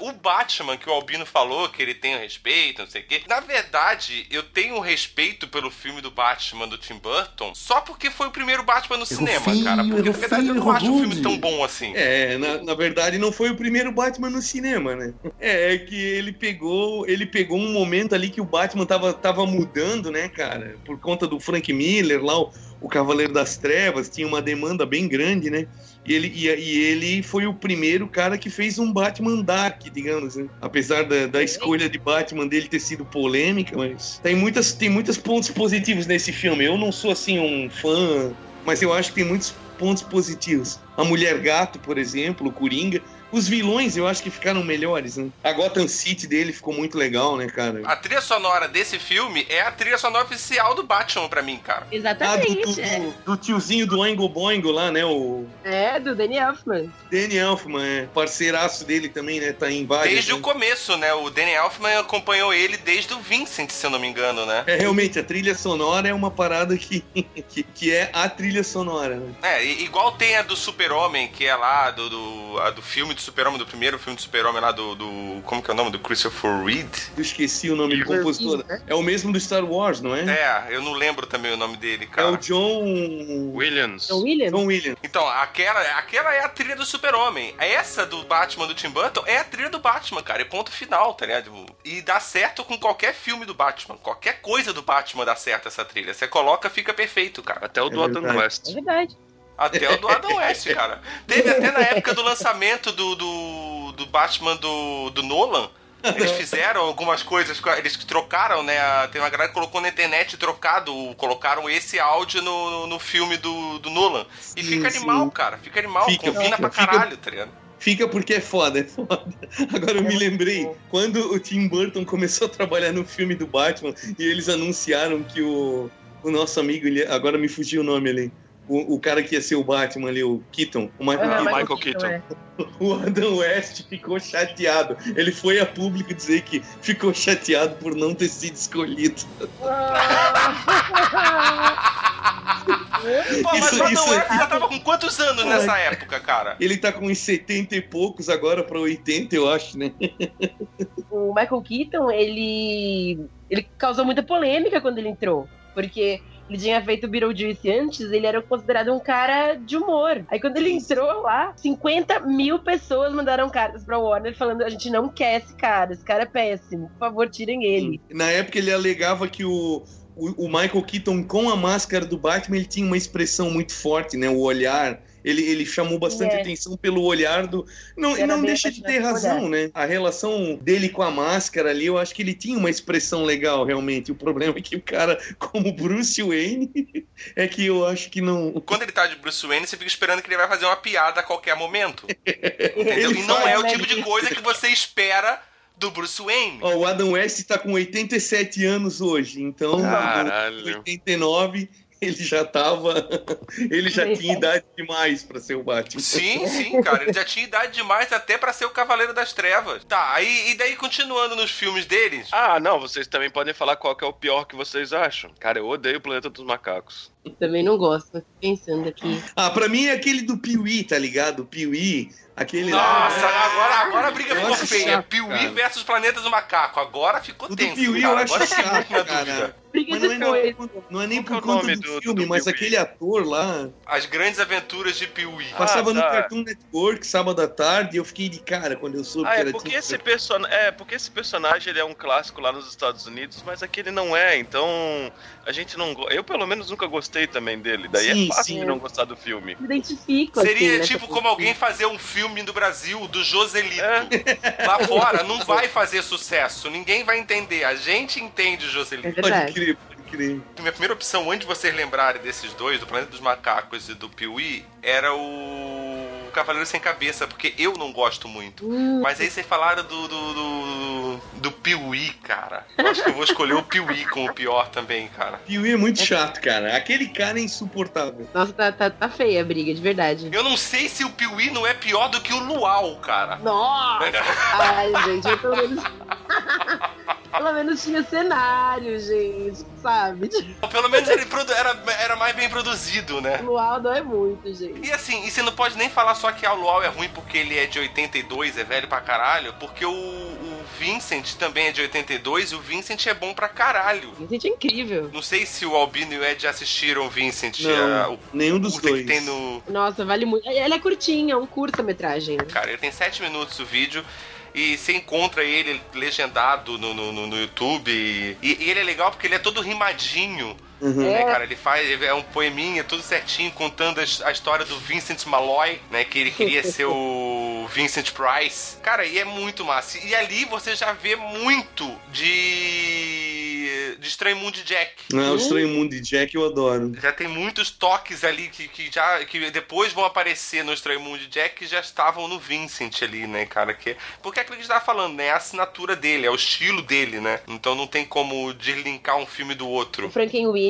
Speaker 1: O Batman que o Albino falou, que ele tem o respeito, não sei o quê. Na verdade, eu tenho respeito pelo filme do Batman do Tim Burton só porque foi o primeiro Batman no cinema,
Speaker 6: feio,
Speaker 1: cara. Porque na verdade eu
Speaker 6: feio,
Speaker 1: não acho um filme tão bom assim.
Speaker 3: É, na, na verdade não foi o primeiro Batman no cinema, né? É, é que ele pegou, ele pegou um momento ali que o Batman tava, tava mudando, né, cara? Por conta do Frank Miller lá, o, o Cavaleiro das Trevas, tinha uma demanda bem grande, né? E ele, e, e ele foi o primeiro cara que fez um Batman Dark, digamos, né? Apesar da, da escolha de Batman dele ter sido polêmica, mas tem muitas, tem muitos pontos positivos nesse filme. Eu não sou assim um fã, mas eu acho que tem muitos pontos positivos. A Mulher Gato, por exemplo, o Coringa, os vilões eu acho que ficaram melhores, né? A Gotham City dele ficou muito legal, né, cara?
Speaker 1: A trilha sonora desse filme é a trilha sonora oficial do Batman pra mim, cara.
Speaker 4: Exatamente.
Speaker 3: Ah, do, do,
Speaker 4: é.
Speaker 3: do, do tiozinho do Oingo Boingo lá, né? O
Speaker 4: É, do Danny Elfman.
Speaker 3: Danny Elfman, é parceiraço dele também, né? Tá em vários.
Speaker 1: Desde
Speaker 3: né?
Speaker 1: o começo, né? O Danny Elfman acompanhou ele desde o Vincent, se eu não me engano, né?
Speaker 3: É, realmente, a trilha sonora é uma parada que, [laughs] que, que é a trilha sonora, né?
Speaker 1: É, igual tem a do Super-Homem, que é lá do, do, a do filme do Super-Homem, do primeiro filme do Super-Homem lá do, do. Como que é o nome? Do Christopher Reed?
Speaker 3: Eu esqueci o nome do compositor. É o mesmo do Star Wars, não é?
Speaker 1: É, eu não lembro também o nome dele,
Speaker 3: É
Speaker 1: cara.
Speaker 3: o John.
Speaker 2: Williams.
Speaker 4: John Williams?
Speaker 3: John Williams.
Speaker 1: Então, aquela, aquela é a trilha do Super-Homem. Essa do Batman do Tim Burton é a trilha do Batman, cara. É ponto final, tá ligado? E dá certo com qualquer filme do Batman. Qualquer coisa do Batman dá certo essa trilha. Você coloca, fica perfeito, cara.
Speaker 2: Até o do
Speaker 3: É
Speaker 2: Adam
Speaker 3: verdade.
Speaker 4: É
Speaker 2: West.
Speaker 4: verdade.
Speaker 1: Até o do Adam West, [laughs] cara. Teve até na época do lançamento do, do, do Batman do, do Nolan. Eles fizeram algumas coisas, eles trocaram, né? a- Tem uma galera que colocou na internet trocado, colocaram esse áudio no, no, filme do, do Nolan. E
Speaker 3: Sim,
Speaker 1: fica
Speaker 3: sim.
Speaker 1: animal, cara. Fica animal,
Speaker 3: Fica,
Speaker 1: combina
Speaker 3: fica,
Speaker 1: pra
Speaker 3: fica.
Speaker 1: caralho, tá ligado?
Speaker 3: Fica porque é foda, é foda. Agora eu me lembrei, quando o Tim Burton começou a trabalhar no filme do Batman e eles anunciaram que o, o nosso amigo, ele- agora me fugiu o nome ali, o, o cara que ia ser o Batman ali, o Keaton, o Michael
Speaker 4: Ah,
Speaker 2: Michael
Speaker 3: Keaton,
Speaker 2: Keaton.
Speaker 4: é. [laughs]
Speaker 3: o Adam West ficou chateado. Ele foi a público dizer que ficou chateado por não ter sido escolhido. [laughs]
Speaker 1: Pô, mas
Speaker 3: Isso-
Speaker 1: o Adam
Speaker 3: isso-
Speaker 1: West já tava com quantos anos nessa época, cara?
Speaker 3: Ele tá com uns 70 e poucos agora pra 80, eu acho, né?
Speaker 4: o Michael Keaton, ele, ele causou muita polêmica quando ele entrou. Porque ele tinha feito o Beetlejuice antes, ele era considerado um cara de humor. Aí quando ele entrou lá, 50 mil pessoas mandaram cartas pra Warner falando: a gente não quer esse cara, esse cara é péssimo, por favor, tirem ele.
Speaker 3: Na época ele alegava que o, o, o Michael Keaton, com a máscara do Batman, ele tinha uma expressão muito forte, né? O olhar. Ele, ele chamou bastante
Speaker 4: É.
Speaker 3: atenção pelo olhar do. Não, e
Speaker 4: Era
Speaker 3: não deixa de ter razão, né? A relação dele com a máscara ali, eu acho que ele tinha uma expressão legal, realmente. O problema é que o cara, como Bruce Wayne, [laughs] é que eu acho que não.
Speaker 1: Quando ele tá de Bruce Wayne, você fica esperando que ele vai fazer uma piada a qualquer momento. [laughs] Entendeu?
Speaker 3: Ele
Speaker 1: E não
Speaker 3: faz,
Speaker 1: é o
Speaker 4: né?
Speaker 1: tipo de coisa que você espera do Bruce Wayne.
Speaker 3: Ó, o Adam West tá com 87 anos hoje, então
Speaker 2: Caralho.
Speaker 3: em 89 ele já tava. Ele já tinha idade demais pra ser o Batman.
Speaker 1: Sim, sim, cara. Ele já tinha idade demais até pra ser o Cavaleiro das Trevas. Tá, aí e daí continuando nos filmes deles.
Speaker 2: Ah, não, vocês também podem falar qual que é o pior que vocês acham. Cara, eu odeio o Planeta dos Macacos.
Speaker 4: Também não gosto, mas tô pensando aqui.
Speaker 3: Ah, pra mim é aquele do Piuí, tá ligado? O Piuí, aquele
Speaker 1: Nossa,
Speaker 3: lá.
Speaker 1: agora, agora a briga
Speaker 3: Eu
Speaker 1: ficou feia.
Speaker 3: chato,
Speaker 1: Piuí
Speaker 3: cara.
Speaker 1: versus Planeta do Macaco. Agora ficou
Speaker 3: O do
Speaker 1: tenso.
Speaker 3: Piuí
Speaker 1: cara.
Speaker 3: eu acho
Speaker 1: eu
Speaker 3: chato, cara.
Speaker 4: Briga
Speaker 3: Mas não é, não, não é nem
Speaker 2: Qual
Speaker 3: por
Speaker 2: é o
Speaker 3: conta
Speaker 2: nome
Speaker 3: do,
Speaker 2: do- do
Speaker 3: filme, mas
Speaker 2: Piuí?
Speaker 3: aquele ator lá
Speaker 1: As grandes aventuras de Piuí.
Speaker 2: Ah,
Speaker 3: passava no
Speaker 2: tá.
Speaker 3: Cartoon Network sábado à tarde e eu fiquei de cara quando eu soube
Speaker 2: Ah,
Speaker 3: que
Speaker 2: é
Speaker 3: era
Speaker 2: porque
Speaker 3: Tim
Speaker 2: esse personagem. É, porque esse personagem ele é um clássico lá nos Estados Unidos, mas aqui ele não é, então a gente não Eu pelo menos nunca gostei também dele. Daí
Speaker 3: Sim,
Speaker 2: é fácil
Speaker 3: sim.
Speaker 2: de não gostar do filme.
Speaker 4: Me identifico.
Speaker 1: Seria
Speaker 4: assim,
Speaker 1: tipo
Speaker 4: com-
Speaker 1: como alguém fazer um filme do Brasil do Joselito.
Speaker 2: É.
Speaker 1: Lá [laughs] fora não vai fazer sucesso. Ninguém vai entender. A gente entende o
Speaker 4: É
Speaker 1: Joselito.
Speaker 3: Pode
Speaker 4: verdade.
Speaker 3: crer, pode crer.
Speaker 1: Minha primeira opção, antes de vocês lembrarem desses dois, do Planeta dos Macacos e do Piuí, era o Cavaleiro Sem Cabeça, porque eu não gosto muito.
Speaker 4: Hum,
Speaker 1: Mas aí vocês falaram do, do, do, do Piuí, cara. Eu acho que eu vou escolher o Piuí como o pior também, cara.
Speaker 3: Piuí é muito chato, cara. Aquele cara é insuportável.
Speaker 4: Nossa, tá, tá, tá feia a briga, de verdade.
Speaker 1: Eu não sei se o Piuí não é pior do que o Luau, cara.
Speaker 4: Nossa! [laughs] Ai, gente, eu pelo menos. [laughs] pelo menos tinha cenário, gente, sabe?
Speaker 1: Pelo menos ele era, era mais bem produzido, né?
Speaker 4: Luau não é muito, gente.
Speaker 1: E assim, e você não pode nem falar só que a Luau é ruim porque ele é de 82, é velho pra caralho, porque o, o Vincent também é de 82 e o Vincent é bom pra caralho.
Speaker 4: Gente, é incrível.
Speaker 1: Não sei se o Albino e o Ed assistiram o Vincent,
Speaker 3: Não,
Speaker 1: a- o
Speaker 3: nenhum dos dois.
Speaker 1: que tem no...
Speaker 4: Nossa, vale muito. Ele é curtinho, é um curta-metragem.
Speaker 1: Cara, ele tem 7 minutos o vídeo. e você encontra ele legendado no, no, no YouTube. E, e, ele é legal porque ele é todo rimadinho. Uhum. Né, cara? Ele faz, é um poeminha, tudo certinho, contando a, a, história do Vincent Malloy, né? Que ele queria [laughs] ser o Vincent Price. Cara, e é muito massa. E ali você já vê muito de. de Estranho Mundo de Jack.
Speaker 3: Não, o Estranho Mundo de Jack eu adoro.
Speaker 1: Já tem muitos toques ali que, que já. que depois vão aparecer no Estranho Mundo de Jack que já estavam no Vincent ali, né, cara? Que, porque é aquilo que a gente tava falando, né? É a assinatura dele, é o estilo dele, né? Então não tem como deslinkar um filme do outro.
Speaker 4: O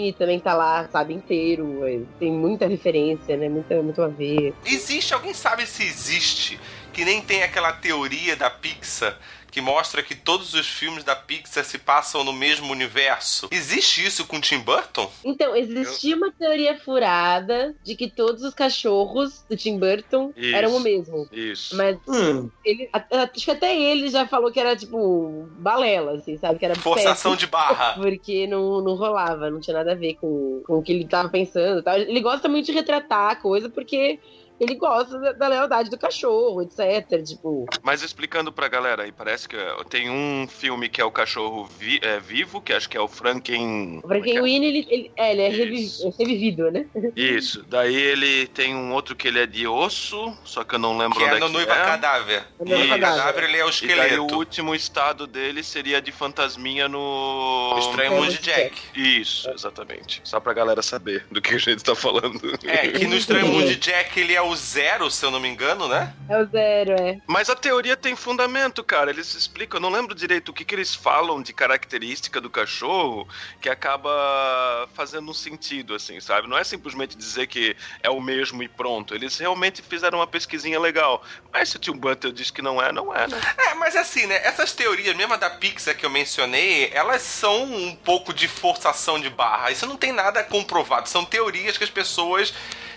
Speaker 4: Frankenweenie também tá lá, sabe, inteiro. É, tem muita referência, né? Muita, muito a ver.
Speaker 1: Existe, alguém sabe se existe, que nem tem aquela teoria da Pixar que mostra que todos os filmes da Pixar se passam no mesmo universo. Existe isso com Tim Burton?
Speaker 4: Então, existia uma teoria furada de que todos os cachorros do Tim Burton isso, eram o mesmo.
Speaker 2: Isso.
Speaker 4: Mas hum. ele, acho que até ele já falou que era tipo balela, assim, sabe? Que era
Speaker 1: forçação péssimo, de barra. [laughs]
Speaker 4: Porque não, não rolava, não tinha nada a ver com, com o que ele tava pensando. Tal. Ele gosta muito de retratar a coisa porque ele gosta da, da, lealdade do cachorro, etc. Tipo.
Speaker 2: Mas explicando pra galera aí, parece que tem um filme que é o cachorro vi, é, vivo, que acho que é o Franken.
Speaker 4: O Frankenweenie, ele, ele, é, ele é, é revivido, né?
Speaker 2: Isso. Daí ele tem um outro que ele é de osso, só que eu não lembro
Speaker 1: que
Speaker 2: onde
Speaker 1: é. No
Speaker 2: que
Speaker 1: Noiva
Speaker 2: é.
Speaker 1: Cadáver. No Noiva Cadáver ele é o esqueleto. E daí
Speaker 2: o último estado dele seria de fantasminha no.
Speaker 1: O Estranho Mundo de Jack.
Speaker 2: Isso, exatamente. Só pra galera saber do que a gente tá falando.
Speaker 1: É, que no Estranho Mundo de Jack ele é o zero, se eu não me engano, né?
Speaker 4: É o zero, é.
Speaker 2: Mas a teoria tem fundamento, cara. Eles explicam, eu não lembro direito o que, que eles falam de característica do cachorro que acaba fazendo um sentido, assim, sabe? Não é simplesmente dizer que é o mesmo e pronto. Eles realmente fizeram uma pesquisinha legal. Mas se o Tim Burton diz que não é, não é, né?
Speaker 1: É, mas assim, né? Essas teorias, mesmo a da Pixar que eu mencionei, elas são um pouco de forçação de barra. Isso não tem nada comprovado. São teorias que as pessoas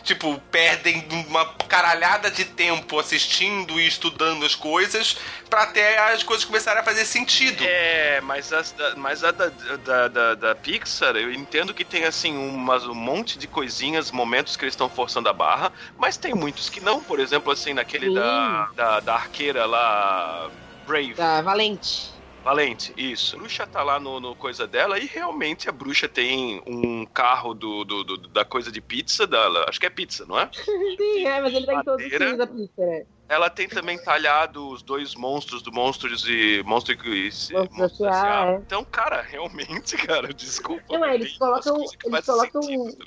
Speaker 1: tipo, perdem uma caralhada de tempo assistindo e estudando as coisas para até as coisas começarem a fazer sentido.
Speaker 2: É, mas, as, mas a da, da, da, da, Pixar, eu entendo que tem, assim, umas, um monte de coisinhas, momentos que eles estão forçando a barra, mas tem muitos que não. Por exemplo, assim, naquele da, da, da arqueira lá, Brave.
Speaker 4: Da Valente.
Speaker 2: Valente, isso. A bruxa tá lá no, no, coisa dela e realmente a bruxa tem um carro do, do, do da coisa de pizza dela. Acho que é pizza, não é? [laughs]
Speaker 4: Sim, é, mas ele tá em todos os da pizza, né?
Speaker 2: Ela tem também talhado os dois monstros do Monstros e Monstro e
Speaker 4: Monstro é.
Speaker 2: Então, cara, realmente, cara, desculpa.
Speaker 4: Não, é, eles colocam, eles colocam,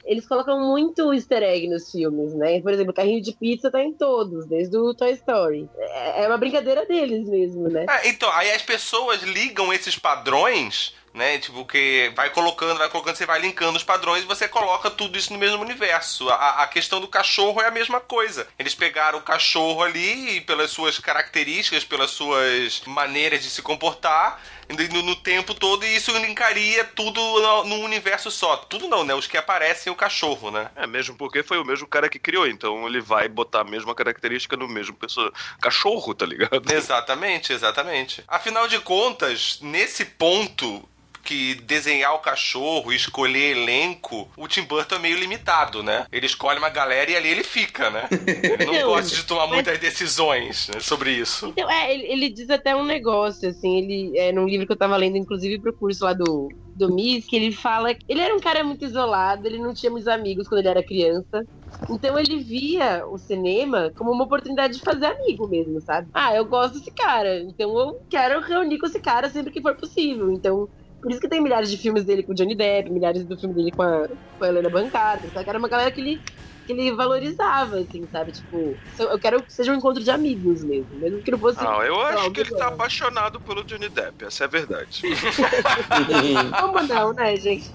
Speaker 4: eles colocam muito easter egg nos filmes, né? Por exemplo, o carrinho de pizza tá em todos, desde o Toy Story. É, é uma brincadeira deles mesmo, né?
Speaker 1: É, então, aí as pessoas ligam esses padrões né? Tipo, que vai colocando, vai colocando, você vai linkando os padrões e você coloca tudo isso no mesmo universo. A, a questão do cachorro é a mesma coisa. Eles pegaram o cachorro ali pelas suas características, pelas suas maneiras de se comportar no, no, tempo todo e isso linkaria tudo no, no, universo só. Tudo não, né? Os que aparecem o cachorro, né?
Speaker 2: É, mesmo porque foi o mesmo cara que criou, então ele vai botar a mesma característica no mesmo pessoa. cachorro, tá ligado?
Speaker 1: Exatamente, exatamente. Afinal de contas, nesse ponto, que desenhar o cachorro e escolher elenco, o Tim Burton é meio limitado, né? Ele escolhe uma galera e ali ele fica, né? Ele não [laughs] gosta de tomar muitas decisões né, sobre isso.
Speaker 4: Então, é, ele, ele, diz até um negócio, assim, ele, é, num livro que eu tava lendo, inclusive pro curso lá do, do Miss, que ele fala que ele era um cara muito isolado, ele não tinha muitos amigos quando ele era criança. Então ele via o cinema como uma oportunidade de fazer amigo mesmo, sabe? Ah, eu gosto desse cara, então eu quero reunir com esse cara sempre que for possível. Então por isso que tem milhares de filmes dele com Johnny Depp, milhares do filme dele com a, com a Helena Bancada, sabe? Que era uma galera que ele, que ele valorizava, assim, sabe? Tipo, eu quero que seja um encontro de amigos mesmo, mesmo que não fosse.
Speaker 2: Não, eu acho não, que ele tá apaixonado pelo Johnny Depp, essa é a verdade. [laughs]
Speaker 4: como não, né, gente?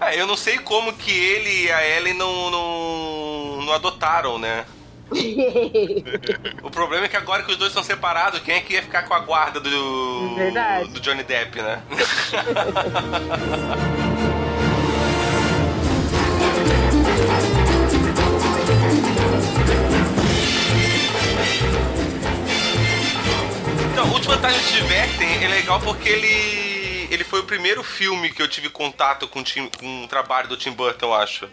Speaker 1: É, eu não sei como que ele e a Ellen não, não, não adotaram, né? [laughs] o problema é que agora que os dois são separados, quem é que ia ficar com a guarda do, Verdade. do Johnny Depp, né? [laughs] então, Última Vantagem de Divertem é legal porque ele ele foi o primeiro filme que eu tive contato com, com o trabalho do Tim Burton, eu acho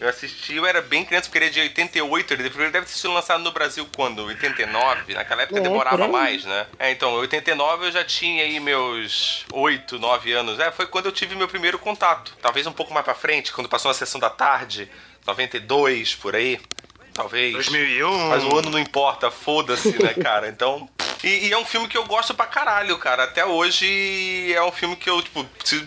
Speaker 1: Eu assisti, eu era bem criança, porque ele é de 88, ele deve ter sido lançado no Brasil quando? 89? Naquela época
Speaker 4: É,
Speaker 1: demorava mais, né? É, então, 89 eu já tinha aí meus 8, 9 anos. É, foi quando eu tive meu primeiro contato. Talvez um pouco mais pra frente, quando passou na sessão da tarde, 92, por aí. Talvez.
Speaker 2: 2001.
Speaker 1: Mas o ano não importa, foda-se, né, cara? Então. E, e é um filme que eu gosto pra caralho, cara. Até hoje é um filme que eu, tipo, se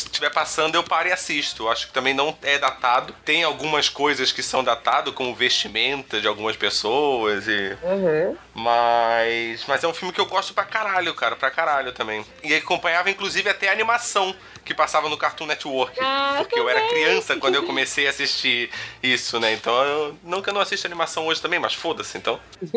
Speaker 1: se estiver passando, eu paro e assisto. Eu acho que também não é datado. Tem algumas coisas que são datadas, como vestimenta de algumas pessoas e.
Speaker 4: Uhum.
Speaker 1: Mas. Mas é um filme que eu gosto pra caralho, cara. Pra caralho também. E acompanhava, inclusive, até a animação que passava no Cartoon Network.
Speaker 4: Ah,
Speaker 1: porque eu era
Speaker 4: também.
Speaker 1: criança quando eu comecei a assistir isso, né? Então eu. Não que eu não assisto animação hoje também, mas foda-se, então. [laughs]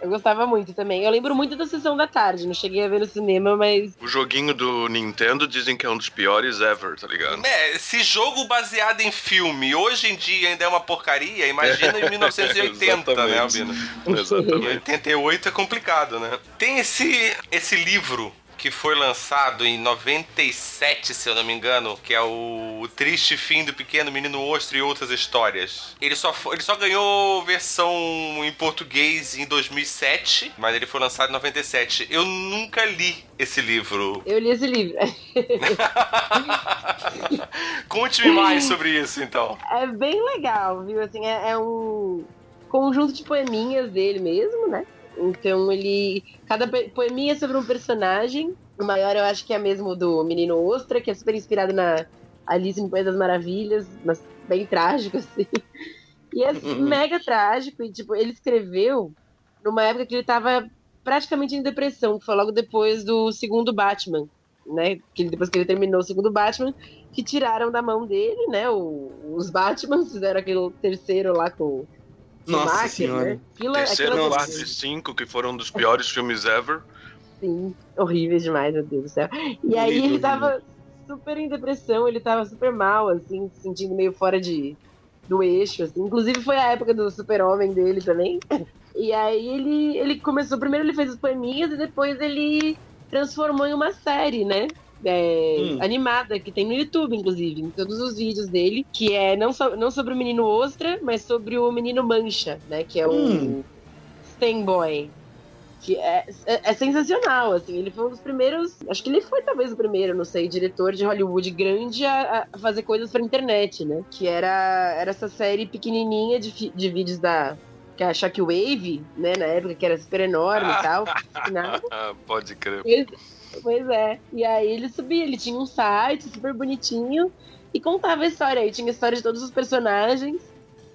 Speaker 4: Eu gostava muito também. Eu lembro muito da sessão da tarde. Não cheguei a ver no cinema, mas.
Speaker 2: O joguinho do Nintendo dizem que é um dos piores ever, tá ligado?
Speaker 1: É, se jogo baseado em filme hoje em dia ainda é uma porcaria, imagina em [laughs] 1980, né, Albino? Em
Speaker 2: Exatamente.
Speaker 1: 88 é complicado, né? Tem esse, esse livro que foi lançado em 97, se eu não me engano, que é o, o Triste Fim do Pequeno Menino Ostro e Outras Histórias. Ele só, fo- ele só ganhou versão em português em 2007, mas ele foi lançado em 97. Eu nunca li esse livro.
Speaker 4: Eu li esse livro. [laughs]
Speaker 1: Conte-me mais sobre isso, então.
Speaker 4: É bem legal, viu? Assim, é, é um conjunto de poeminhas dele mesmo, né? Então ele. Cada poeminha é sobre um personagem. O maior eu acho que é mesmo do Menino Ostra, que é super inspirado na Alice no País das Maravilhas, mas bem trágico, [laughs] assim. E é
Speaker 3: Uhum.
Speaker 4: mega trágico. E, tipo, ele escreveu numa época que ele tava praticamente em depressão, que foi logo depois do segundo Batman, né? Que depois que ele terminou o segundo Batman, que tiraram da mão dele, né? o- os Batman fizeram aquele terceiro lá com
Speaker 3: Nossa
Speaker 4: Schumacher,
Speaker 3: senhora.
Speaker 4: né? Aquilo,
Speaker 2: Terceiro,
Speaker 4: aquilo-
Speaker 2: quarto e cinco, que foram um dos [laughs] piores filmes ever.
Speaker 4: Sim, horríveis demais, meu Deus do céu. E aí
Speaker 3: Horrível,
Speaker 4: ele tava super em depressão, ele tava super mal, assim, se sentindo meio fora de do eixo, assim. Inclusive foi a época do super-homem dele também. [laughs] E aí ele, ele começou, primeiro ele fez os poeminhas e depois ele transformou em uma série, né? É,
Speaker 3: Hum.
Speaker 4: animada, que tem no YouTube, inclusive, em todos os vídeos dele, que é não, so- não sobre o menino Ostra, mas sobre o menino Mancha, né? Que é o
Speaker 3: Hum.
Speaker 4: Stanboy. Que é, é, é sensacional, assim. Ele foi um dos primeiros. Acho que ele foi talvez o primeiro, não sei, diretor de Hollywood grande a, a fazer coisas pra internet, né? Que era, era essa série pequenininha de, de vídeos da. Que é a Shockwave, né? Na época, que era super enorme e tal. [laughs]
Speaker 2: Ah, pode crer.
Speaker 4: Pois é. E aí ele subia, ele tinha um site super bonitinho e contava a história. Aí tinha a história de todos os personagens.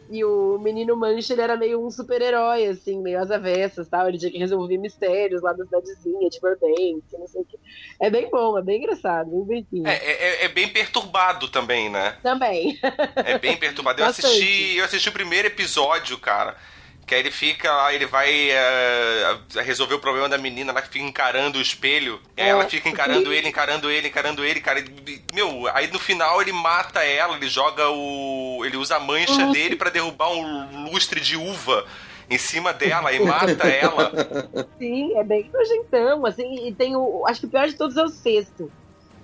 Speaker 4: E o menino Mancha, ele era meio um super-herói, assim, meio às avessas, tal. Ele tinha que resolver mistérios lá da cidadezinha, de Burbank, não sei o que. É bem bom, é bem engraçado, bem bonitinho.
Speaker 1: É, é, é bem perturbado também, né?
Speaker 4: Também.
Speaker 1: É bem perturbado. Eu [laughs]
Speaker 4: Bastante.
Speaker 1: assisti, eu assisti o primeiro episódio, cara. Que aí ele fica lá, ele vai eh, resolver o problema da menina lá que fica encarando o espelho. Aí
Speaker 4: É.
Speaker 1: ela fica encarando ele, encarando ele, encarando ele, cara. E, Meu, aí no final ele mata ela, ele joga o. Ele usa a mancha
Speaker 4: Uhum.
Speaker 1: dele pra derrubar um lustre de uva em cima dela e mata ela.
Speaker 4: Sim, é bem nojentão, assim, e tem o. Acho que o pior de todos é o sexto.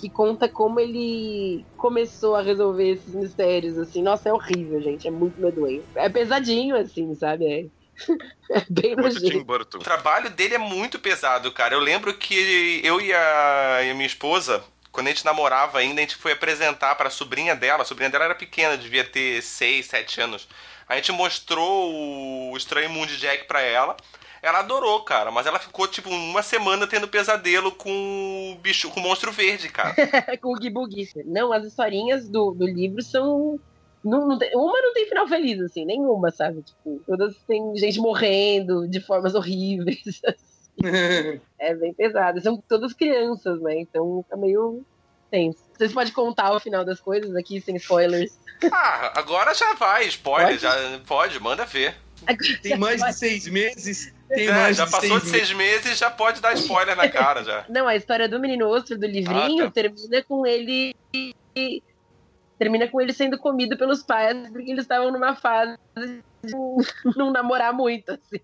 Speaker 4: Que conta como ele começou a resolver esses mistérios, assim. Nossa, é horrível, gente. É muito medonho. É pesadinho, assim, sabe? É, [laughs] é bem nojento.
Speaker 1: O trabalho dele é muito pesado, cara. Eu lembro que eu e a, e a minha esposa, quando a gente namorava ainda, a gente foi apresentar pra sobrinha dela. A sobrinha dela era pequena, devia ter 6, 7 anos. A gente mostrou o Estranho Mundo de Jack pra ela. Ela adorou, cara, mas ela ficou, tipo, uma semana tendo pesadelo com o bicho, com o monstro verde, cara. [laughs]
Speaker 4: Com o Gibugi. Não, as historinhas do, do livro são. Não, não tem- uma não tem final feliz, assim, nenhuma, sabe? Tipo, todas têm gente morrendo de formas horríveis. [laughs] É bem pesado. São todas crianças, né? Então tá meio tenso. Vocês podem contar o final das coisas aqui, sem spoilers.
Speaker 1: Ah, agora já vai, spoiler,
Speaker 4: Pode?
Speaker 1: já pode, manda ver.
Speaker 3: Tem mais de seis meses. Tem
Speaker 1: É,
Speaker 3: mais
Speaker 1: já
Speaker 3: de
Speaker 1: passou
Speaker 3: seis
Speaker 1: de seis meses, já pode dar spoiler na cara já. [laughs]
Speaker 4: Não, a história do menino ostro do livrinho
Speaker 1: Ah, tá.
Speaker 4: termina com ele. Termina com ele sendo comido pelos pais, porque eles estavam numa fase de não namorar muito, assim.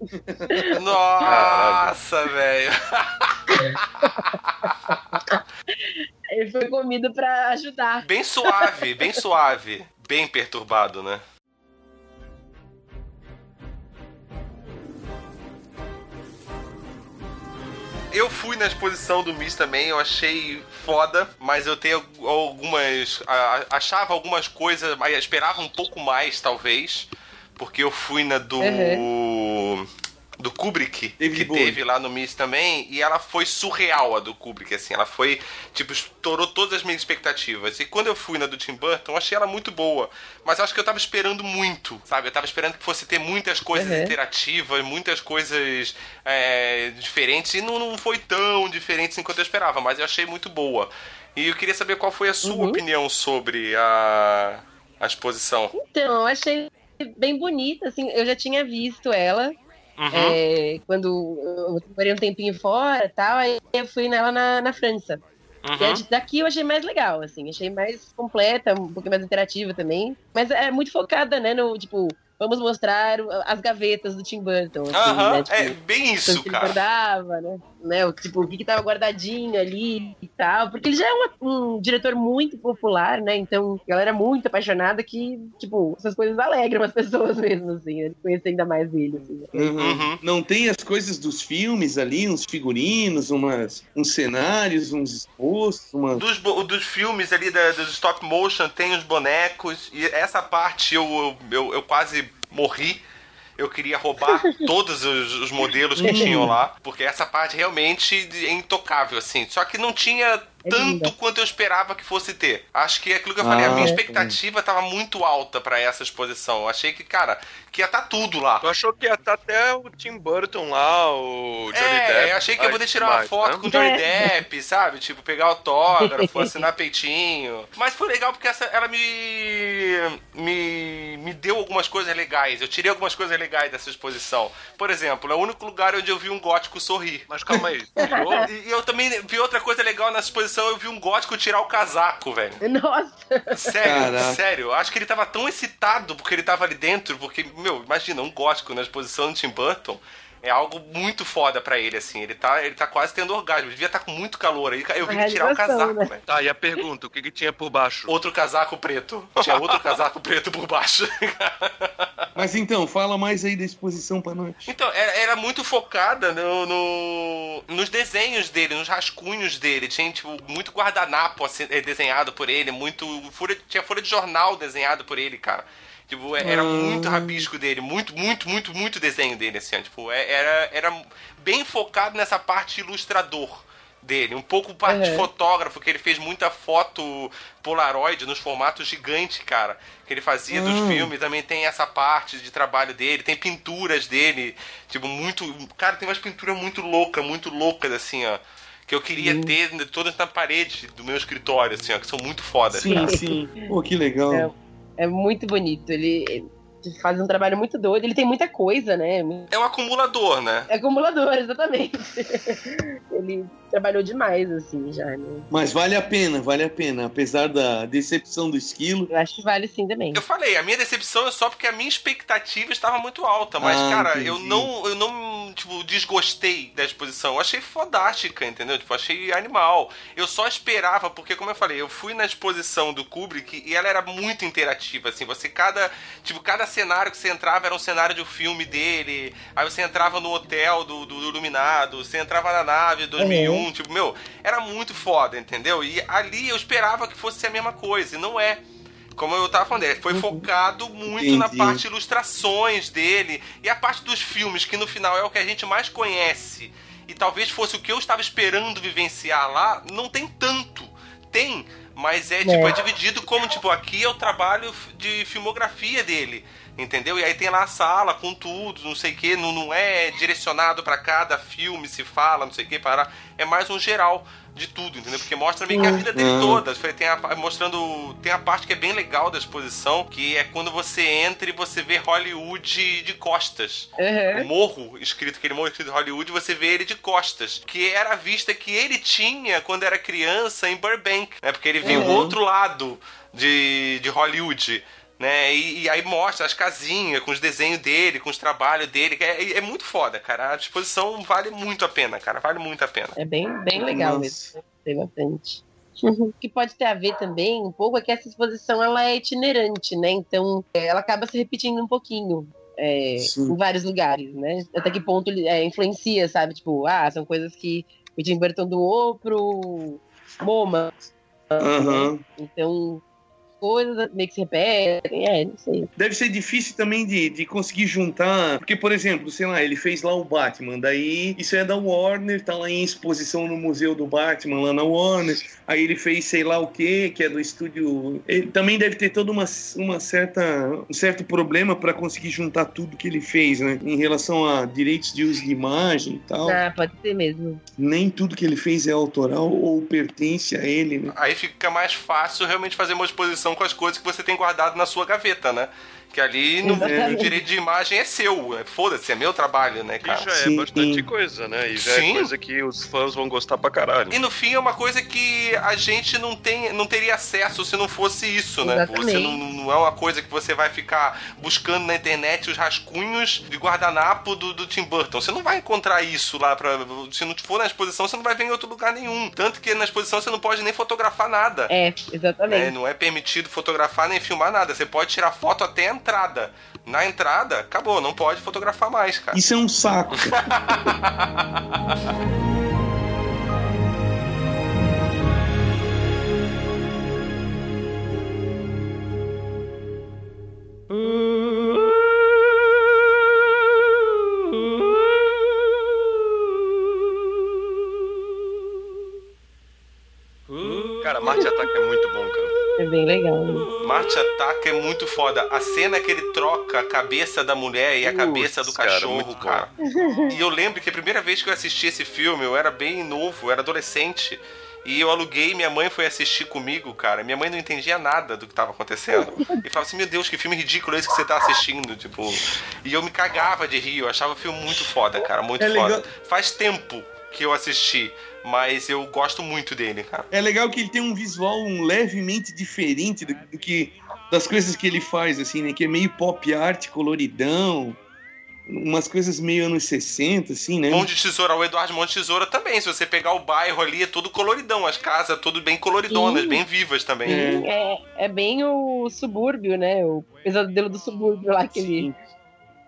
Speaker 4: [laughs]
Speaker 1: Nossa, velho.
Speaker 4: Ele foi comido pra ajudar.
Speaker 1: Bem suave, bem suave. bem perturbado, né? Eu fui na exposição do Miss também, eu achei foda, mas eu tenho algumas. achava algumas coisas, mas esperava um pouco mais, talvez. Porque eu fui na do. Uhum do Kubrick, David que Bowie. teve lá no Miss também, e ela foi surreal, a do Kubrick, assim, ela foi, tipo, estourou todas as minhas expectativas. E quando eu fui na do Tim Burton, eu achei ela muito boa, mas acho que eu tava esperando muito, sabe? Eu tava esperando que fosse ter muitas coisas uhum. interativas, muitas coisas é, diferentes, e não, não foi tão diferente assim quanto eu esperava, mas eu achei muito boa. E eu queria saber qual foi a sua uhum. opinião sobre a, a exposição.
Speaker 4: Então, eu achei bem bonita, assim, eu já tinha visto ela, Uhum. É, quando eu morei um tempinho fora tal, aí eu fui nela na, na França. Uhum. Daqui eu achei mais legal, assim, achei mais completa, um pouquinho mais interativa também. Mas é muito focada, né, no, tipo, vamos mostrar as gavetas do Tim Burton. Assim,
Speaker 1: Aham, né? tipo, é bem isso,
Speaker 4: que
Speaker 1: cara.
Speaker 4: Ele guardava, né? né? Tipo, o que, que tava guardadinho ali e tal. Porque ele já é um, um, diretor muito popular, né? Então, a galera é muito apaixonada que, tipo, essas coisas alegram as pessoas [laughs] mesmo, assim, né? Conhecer ainda mais ele, assim. Né?
Speaker 3: Uhum. Uhum. Não tem as coisas dos filmes ali, uns figurinos, umas, uns cenários, uns expostos, uma...
Speaker 1: Dos, dos filmes ali, da, dos stop motion, tem os bonecos, e essa parte eu, eu, eu quase morri. Eu queria roubar [laughs] todos os, os modelos que tinham lá, porque essa parte realmente é intocável, assim. Só que não tinha tanto quanto eu esperava que fosse ter. Acho que é aquilo que eu falei, ah, a minha expectativa estava muito alta para essa exposição. Eu achei que, cara, que ia estar tá tudo lá.
Speaker 2: Tu achou que ia estar tá até o Tim Burton lá, o Johnny
Speaker 1: é,
Speaker 2: Depp?
Speaker 1: É, eu achei que ia poder tirar uma foto né? com o Johnny é. Depp, [laughs] sabe? Tipo, pegar autógrafo, assinar peitinho. Mas foi legal porque essa, ela me, me, me deu algumas coisas legais. Eu tirei algumas coisas legais dessa exposição. Por exemplo, é o único lugar onde eu vi um gótico sorrir.
Speaker 2: Mas calma aí. [laughs]
Speaker 1: e eu também vi outra coisa legal nessa exposição eu vi um gótico tirar o casaco, velho.
Speaker 4: Nossa!
Speaker 1: Sério, Caraca. sério. Acho que ele tava tão excitado porque ele tava ali dentro, porque, meu, imagina, um gótico na exposição de Tim Burton é algo muito foda pra ele, assim. Ele tá, ele tá quase tendo orgasmo. Ele devia estar tá com muito calor aí. Eu vi ele tirar o casaco, né? velho.
Speaker 2: Tá, e a pergunta: o que, que tinha por baixo?
Speaker 1: Outro casaco preto. Tinha outro casaco preto por baixo. [laughs]
Speaker 3: Mas então, fala mais aí da exposição pra nós.
Speaker 1: Então, era, era muito focada no, no, nos desenhos dele, nos rascunhos dele. Tinha, tipo, muito guardanapo assim, eh, desenhado por ele, muito. Folha, tinha folha de jornal desenhado por ele, cara. Tipo, é, era muito rabisco dele, muito, muito, muito, muito desenho dele, assim, tipo, é, era, era bem focado nessa parte ilustrador dele, um pouco parte uhum. fotógrafo, que ele fez muita foto polaroid nos formatos gigantes, cara, que ele fazia uhum. dos hum. filmes, também tem essa parte de trabalho dele, tem pinturas dele, tipo, muito, cara, tem umas pinturas muito loucas, muito loucas, assim, ó, que eu queria uhum. ter todas na parede do meu escritório, assim, ó, que são muito fodas.
Speaker 3: Sim, cara. sim. Pô, que legal.
Speaker 4: É. É muito bonito. Ele faz um trabalho muito doido. Ele tem muita coisa, né?
Speaker 1: É um acumulador, né?
Speaker 4: É acumulador, [laughs] exatamente. ele trabalhou demais, assim, já, né?
Speaker 3: Mas vale a pena, vale a pena. Apesar da decepção do esquilo.
Speaker 4: Eu acho que vale sim também.
Speaker 1: Eu falei, a minha decepção é só porque a minha expectativa estava muito alta. Mas, ah, cara, eu não, eu não, tipo, desgostei da exposição. Eu achei fodástica, entendeu? Tipo, achei animal. Eu só esperava, porque, como eu falei, eu fui na exposição do Kubrick e ela era muito interativa, assim. Você, cada, tipo, cada cenário que você entrava era um cenário de um filme dele. Aí você entrava no hotel do, do, do Iluminado, você entrava na nave 2001. Uhum tipo, meu, era muito foda, entendeu? E ali eu esperava que fosse a mesma coisa, e não é. Como eu tava falando, ele foi uhum. focado muito Entendi. na parte de ilustrações dele e a parte dos filmes, que no final é o que a gente mais conhece. E talvez fosse o que eu estava esperando vivenciar lá, não tem tanto. Tem, mas é, tipo, é. é dividido como, tipo, aqui é o trabalho de filmografia dele entendeu? E aí tem lá a sala com tudo, não sei o que, não, não é direcionado para cada filme se fala, não sei o que, para é mais um geral de tudo, entendeu? Porque mostra meio que a vida dele uhum. toda. Tem a, mostrando. Tem a parte que é bem legal da exposição, que é quando você entra e você vê Hollywood de costas. Uhum. O morro, escrito aquele morro escrito Hollywood, você vê ele de costas. Que era a vista que ele tinha quando era criança em Burbank. Né? Porque ele viu o outro lado de, de Hollywood né? E, e, aí mostra as casinhas com os desenhos dele, com os trabalhos dele. É, é, muito foda, cara. A exposição vale muito a pena, cara. Vale muito a pena.
Speaker 4: É bem, bem legal Nossa. mesmo. Tem bastante. [laughs] O que pode ter a ver também um pouco é que essa exposição ela é itinerante, né? Então é, ela acaba se repetindo um pouquinho. É, em vários lugares, né? Até que ponto ele é, influencia, sabe? Tipo, ah, são coisas que o Tim Burton doou pro MoMA.
Speaker 3: Uhum.
Speaker 4: Então, coisas meio que se repetem, é, não sei.
Speaker 3: Deve ser difícil também de, de conseguir juntar, porque, por exemplo, sei lá, ele fez lá o Batman, daí isso é da Warner, tá lá em exposição no Museu do Batman, lá na Warner, aí ele fez sei lá o que, que é do estúdio. Ele também deve ter todo uma, uma certa, um certo problema para conseguir juntar tudo que ele fez, né? Em relação a direitos de uso de imagem e tal.
Speaker 4: Ah, pode ser mesmo.
Speaker 3: Nem tudo que ele fez é autoral ou pertence a ele, né?
Speaker 1: Aí fica mais fácil realmente fazer uma exposição com as coisas que você tem guardado na sua gaveta, né? Que ali no, o direito de imagem é seu. é- Foda-se, é meu trabalho, né,
Speaker 2: E
Speaker 1: cara?
Speaker 2: já é
Speaker 3: Sim.
Speaker 2: bastante coisa, né? E já
Speaker 1: Sim.
Speaker 2: é coisa que os fãs vão gostar pra caralho.
Speaker 1: E no fim é uma coisa que a gente não, tem, não teria acesso se não fosse isso, né?
Speaker 4: Exatamente.
Speaker 1: Você não, não é uma coisa que você vai ficar buscando na internet os rascunhos de guardanapo do, do Tim Burton. Você não vai encontrar isso lá pra. Se não for na exposição, você não vai ver em outro lugar nenhum. Tanto que na exposição você não pode nem fotografar nada.
Speaker 4: É,
Speaker 1: É,
Speaker 4: exatamente.
Speaker 1: não é permitido fotografar nem filmar nada. Você pode tirar foto até entrada. Na entrada, acabou, não pode fotografar mais, cara.
Speaker 3: Isso é um saco. [laughs]
Speaker 2: Cara, Marte Ataque é muito bom, cara.
Speaker 4: É bem legal. né?
Speaker 1: Marte Ataca é muito foda. A cena que ele troca a cabeça da mulher e a
Speaker 2: Putz,
Speaker 1: cabeça do
Speaker 2: cara,
Speaker 1: cachorro,
Speaker 2: bom.
Speaker 1: cara. [laughs] E eu lembro que a primeira vez que eu assisti esse filme, eu era bem novo, eu era adolescente. E eu aluguei, minha mãe foi assistir comigo, cara. Minha mãe não entendia nada do que tava acontecendo. E falava assim, meu Deus, que filme ridículo é esse que você tá assistindo, tipo... E eu me cagava de rir, eu achava o filme muito foda, cara, muito
Speaker 3: É
Speaker 1: foda.
Speaker 3: legal.
Speaker 1: Faz tempo que eu assisti, mas eu gosto muito dele, cara.
Speaker 3: É legal que ele tem um visual um levemente diferente do, do que das coisas que ele faz, assim, né? Que é meio pop art, coloridão, umas coisas meio anos 60, assim, né?
Speaker 1: Mão de Tesoura, o Eduardo Mão de Tesoura também. Se você pegar o bairro ali, é todo coloridão. As casas tudo bem coloridonas,
Speaker 4: Sim.
Speaker 1: bem vivas também.
Speaker 3: É.
Speaker 4: É, é bem o subúrbio, né? O pesadelo do subúrbio lá, que ele,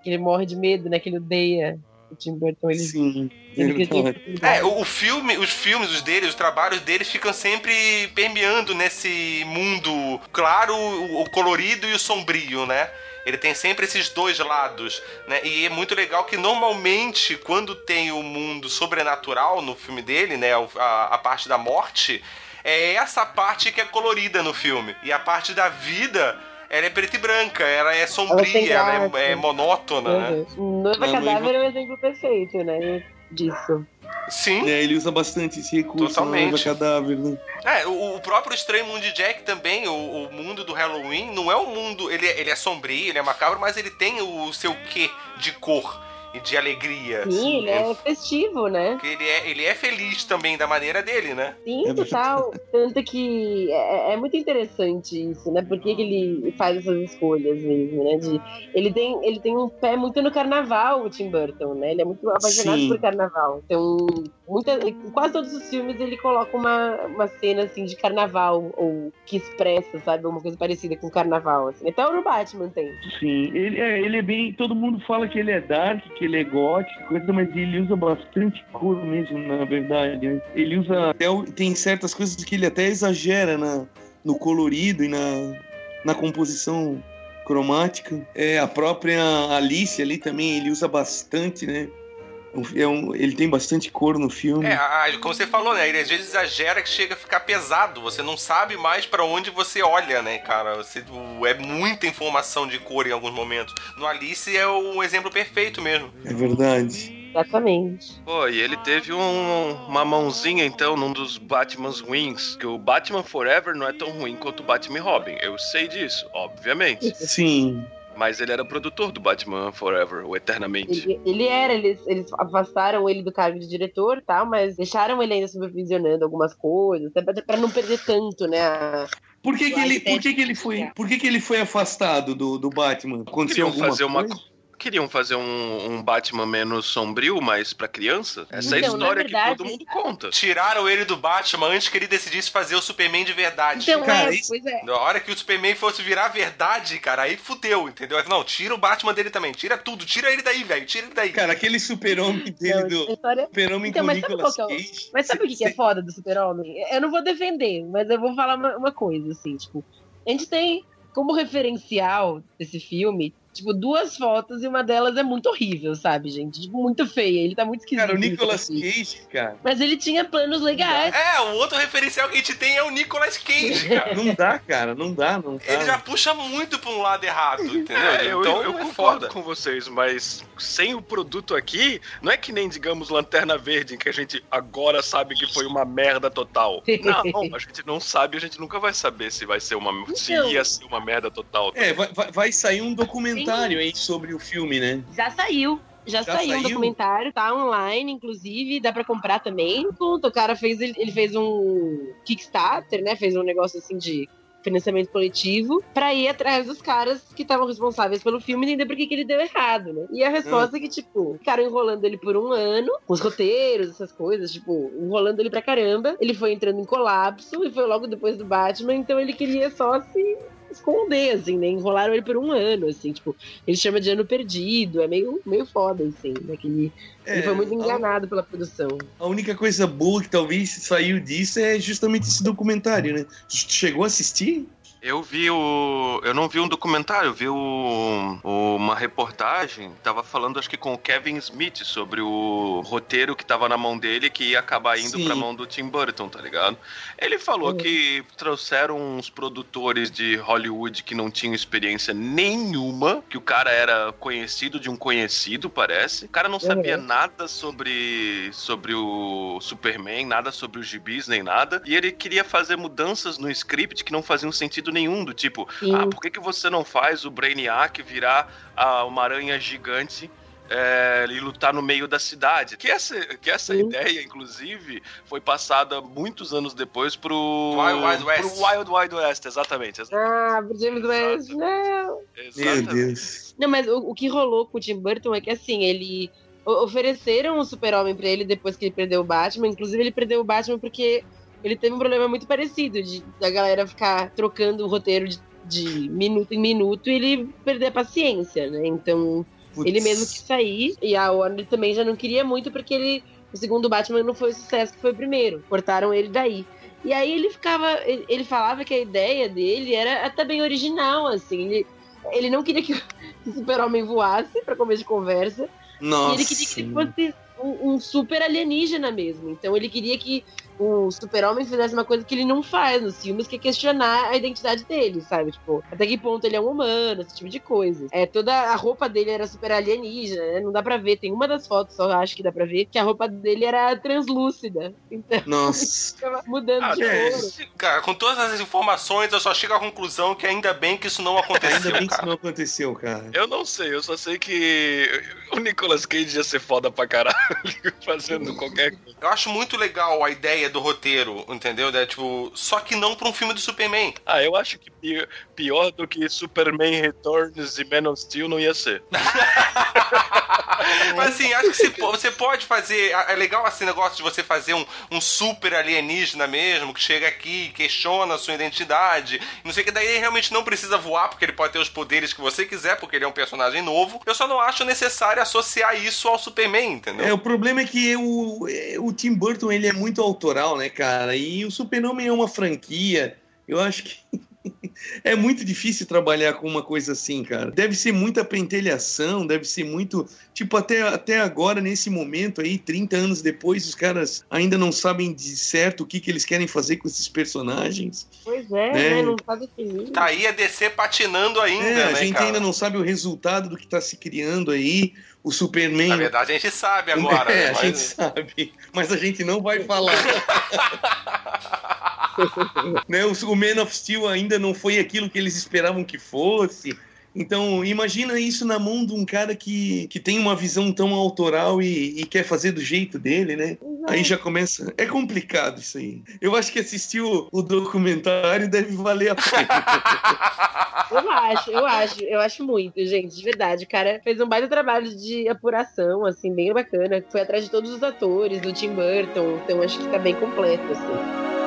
Speaker 4: que ele morre de medo, né? Que ele odeia o Tim Burton. Ele,
Speaker 3: Sim,
Speaker 4: ele.
Speaker 1: É, o, o filme, os filmes, os deles, os trabalhos deles ficam sempre permeando nesse mundo claro, o, o colorido e o sombrio, né? Ele tem sempre esses dois lados, né? E é muito legal que normalmente quando tem o mundo sobrenatural no filme dele, né, a, a parte da morte, é essa parte que é colorida no filme. E a parte da vida, ela é preta e branca, ela é sombria, ela é,
Speaker 4: graça.
Speaker 1: é monótona, né?
Speaker 4: Uhum. Noiva
Speaker 3: Não,
Speaker 4: Cadáver é um exemplo perfeito, né? Disso.
Speaker 1: Sim.
Speaker 3: É, ele usa bastante esse recurso
Speaker 1: Totalmente.
Speaker 3: na Noiva cadáver, né?
Speaker 1: É, o, o próprio Estranho Mundo de Jack também, o, o mundo do Halloween, não é um mundo. Ele, é- ele é sombrio, ele é macabro, mas ele tem o seu quê de cor e de alegria.
Speaker 4: Sim, ele é festivo, né?
Speaker 1: Porque ele é, ele é feliz também da maneira dele, né?
Speaker 4: Sim,
Speaker 3: É
Speaker 4: total. Tanto que é, é muito interessante isso, né? Por que, que ele faz essas escolhas mesmo, né? De, ele, tem, ele tem um pé muito no carnaval, o Tim Burton, né? Ele é muito apaixonado
Speaker 3: Sim.
Speaker 4: por carnaval. Então, muita, em quase todos os filmes ele coloca uma, uma cena assim de carnaval, ou que expressa, sabe? Uma coisa parecida com carnaval. Assim. Até o no Batman tem.
Speaker 3: Sim, ele é, ele é bem. Todo mundo fala que ele é dark, ele é gótico, mas ele usa bastante cor mesmo, na verdade. né? Ele usa. Até, tem certas coisas que ele até exagera na, no colorido e na, na composição cromática. É, a própria Alice ali também, ele usa bastante, né? É um- ele tem bastante cor no filme.
Speaker 1: É, como você falou, né? Ele às vezes exagera que chega a ficar pesado. Você não sabe mais pra onde você olha, né, cara? Você, é muita informação de cor em alguns momentos. No Alice é um exemplo perfeito mesmo.
Speaker 3: É verdade.
Speaker 4: Exatamente.
Speaker 2: Pô, e ele teve um- uma mãozinha, então, num dos Batmans ruins. Que o Batman Forever não é tão ruim quanto o Batman Robin. Eu sei disso, obviamente.
Speaker 3: Sim.
Speaker 2: Mas ele era produtor do Batman Forever, o Eternamente.
Speaker 4: Ele, ele era, eles, eles afastaram ele do cargo de diretor e tal, mas deixaram ele ainda supervisionando algumas coisas, até pra, pra não perder tanto, né? a-
Speaker 3: Por que, que ele, por que, que ele foi, por que, que ele foi afastado do, do Batman? Aconteceu alguma
Speaker 2: fazer uma,
Speaker 3: coisa?
Speaker 2: Queriam fazer um, um Batman menos sombrio, mas pra criança. Essa é a
Speaker 4: Então,
Speaker 2: história
Speaker 4: verdade-
Speaker 2: que todo mundo conta.
Speaker 1: Tiraram ele do Batman antes que ele decidisse fazer o Superman de verdade.
Speaker 4: Então,
Speaker 3: Cara,
Speaker 4: é,
Speaker 3: isso-
Speaker 4: pois é.
Speaker 1: Na hora que o Superman fosse virar verdade, cara, aí fudeu, entendeu? Não, tira o Batman dele também, tira tudo, tira ele daí, velho, tira ele daí.
Speaker 3: Cara, aquele super-homem dele do.
Speaker 4: história...
Speaker 3: Super-homem
Speaker 4: Então,
Speaker 3: com
Speaker 4: mas sabe
Speaker 3: Nicolas
Speaker 4: é o-
Speaker 3: Cage.
Speaker 4: Mas sabe o que, que é foda do Super-Homem? Eu não vou defender, mas eu vou falar uma, uma coisa, assim, tipo, a gente tem como referencial desse filme, tipo, duas fotos e uma delas é muito horrível, sabe, gente? Tipo, muito feia. Ele tá muito esquisito.
Speaker 3: Cara, o Nicolas
Speaker 4: assim.
Speaker 3: Cage, cara.
Speaker 4: Mas ele tinha planos legais.
Speaker 1: É, o outro referencial que a gente tem é o Nicolas Cage, cara.
Speaker 3: Não dá, cara, não dá, não dá.
Speaker 1: Ele já puxa muito pra um lado errado, entendeu?
Speaker 2: É, eu,
Speaker 1: então
Speaker 2: eu
Speaker 1: é
Speaker 2: concordo
Speaker 1: foda.
Speaker 2: com vocês, mas sem o produto aqui, não é que nem, digamos, Lanterna Verde, que a gente agora sabe que foi uma merda total. [laughs] Não, a gente não sabe, a gente nunca vai saber se vai ser uma. se
Speaker 4: Então.
Speaker 2: ia ser uma merda total.
Speaker 3: É, vai, vai- vai sair um documentário aí sobre o filme, né?
Speaker 4: Já saiu. Já,
Speaker 3: Já
Speaker 4: saiu um
Speaker 3: saiu?
Speaker 4: documentário, tá online, inclusive, dá pra comprar também. O cara fez, ele, fez um Kickstarter, né? Fez um negócio assim de financiamento coletivo pra ir atrás dos caras que estavam responsáveis pelo filme e entender por que, que ele deu errado, né? E a resposta é que, tipo, ficaram enrolando ele por um ano, com os roteiros, essas coisas, tipo, enrolando ele pra caramba. Ele foi entrando em colapso e foi logo depois do Batman, então ele queria só se esconder, assim, né? Enrolaram ele por um ano, assim, tipo, ele chama de ano perdido, é meio, meio foda, assim, né? Que ele, ele foi muito
Speaker 3: a-
Speaker 4: enganado pela produção.
Speaker 3: A única coisa boa que talvez saiu disso é justamente esse documentário, né? Chegou a assistir?
Speaker 2: Eu vi o. Eu não vi um documentário, eu vi o, o- uma reportagem. Tava falando, acho que com o Kevin Smith, sobre o roteiro que tava na mão dele que ia acabar indo
Speaker 3: Sim.
Speaker 2: pra mão do Tim Burton, tá ligado? Ele falou
Speaker 4: Uhum.
Speaker 2: que trouxeram uns produtores de Hollywood que não tinham experiência nenhuma, que o cara era conhecido de um conhecido, parece. O cara não sabia
Speaker 4: Uhum.
Speaker 2: nada sobre, sobre o Superman, nada sobre os gibis, nem nada. E ele queria fazer mudanças no script que não faziam sentido nenhum, do tipo,
Speaker 4: Sim.
Speaker 2: ah, por que, que você não faz o Brainiac virar ah, uma aranha gigante é, e lutar no meio da cidade? Que essa, que essa
Speaker 4: Sim.
Speaker 2: ideia, inclusive, foi passada muitos anos depois pro
Speaker 1: Wild Wild West.
Speaker 2: pro Wild Wild West, exatamente. ex-
Speaker 4: Ah, pro James West, não.
Speaker 3: Meu
Speaker 2: exatamente.
Speaker 3: Deus.
Speaker 4: Não, mas o, o que rolou com o Tim Burton é que, assim, ele... Ofereceram o super-homem pra ele depois que ele perdeu o Batman. Inclusive, ele perdeu o Batman porque ele teve um problema muito parecido de da galera ficar trocando o roteiro de, de minuto em minuto e ele perder a paciência, né? Então,
Speaker 3: Putz.
Speaker 4: ele mesmo quis sair e a Warner também já não queria muito porque ele o segundo Batman não foi o sucesso que foi o primeiro. Cortaram ele daí. E aí ele ficava, ele, ele falava que a ideia dele era até bem original, assim. Ele, ele não queria que o [laughs] Super-Homem voasse para começo de conversa.
Speaker 3: Nossa.
Speaker 4: E ele queria que ele fosse um, um super alienígena mesmo. Então ele queria que o super-homem fizesse uma coisa que ele não faz nos filmes, que é questionar a identidade dele, sabe? Tipo, até que ponto ele é um humano, esse tipo de coisa. É, toda a roupa dele era super alienígena, né? Não dá pra ver. Tem uma das fotos, só acho que dá pra ver, que a roupa dele era translúcida. Então, [laughs]
Speaker 3: Nossa.
Speaker 4: ficava mudando
Speaker 2: Ah,
Speaker 4: de
Speaker 3: é.
Speaker 4: cor.
Speaker 1: Cara, com todas as informações, eu só chego à conclusão que ainda bem que isso não aconteceu,
Speaker 3: Ainda bem que isso não aconteceu, cara.
Speaker 2: Eu não sei, eu só sei que o Nicolas Cage ia ser foda pra caralho [laughs] fazendo qualquer coisa.
Speaker 1: Eu acho muito legal a ideia do roteiro, entendeu? É, tipo, só que não pra um filme do Superman.
Speaker 2: Ah, eu acho que pi- pior do que Superman Returns e Man of Steel não ia ser. [laughs]
Speaker 1: Mas assim, acho que você pode fazer. É legal esse negócio de você fazer um, um super alienígena mesmo, que chega aqui, questiona a sua identidade. Não sei o que, daí ele realmente não precisa voar, porque ele pode ter os poderes que você quiser, porque ele é um personagem novo. Eu só não acho necessário associar isso ao Superman, entendeu?
Speaker 3: É, o problema é que o, é, o Tim Burton ele é muito autoral, né, cara? E o Super-Homem é uma franquia. Eu acho que [laughs] é muito difícil trabalhar com uma coisa assim, cara. Deve ser muita pentelhação, deve ser muito. Tipo, até, até agora, nesse momento aí, 30 anos depois, os caras ainda não sabem de certo o que, que eles querem fazer com esses personagens.
Speaker 4: Pois é,
Speaker 3: É.
Speaker 4: né? Não tá definido.
Speaker 1: Tá aí a DC patinando ainda,
Speaker 3: É, a
Speaker 1: né,
Speaker 3: gente
Speaker 1: cara?
Speaker 3: ainda não sabe o resultado do que tá se criando aí. O Superman.
Speaker 1: Na verdade, a gente sabe [laughs] agora.
Speaker 3: é,
Speaker 1: né?
Speaker 3: a
Speaker 1: Mas-
Speaker 3: gente sabe, mas a gente não vai falar. [laughs] né, o, o Man of Steel ainda não foi aquilo que eles esperavam que fosse. Então, imagina isso na mão de um cara que, que tem uma visão tão autoral e, e quer fazer do jeito dele, né? Aí já começa. É complicado isso aí. Eu acho que assistir o, o documentário deve valer a pena. [laughs]
Speaker 4: Eu acho, eu acho, eu acho muito, gente, de verdade. O cara fez um baita trabalho de apuração, assim, bem bacana. Foi atrás de todos os atores, do Tim Burton, então acho que tá bem completo, assim.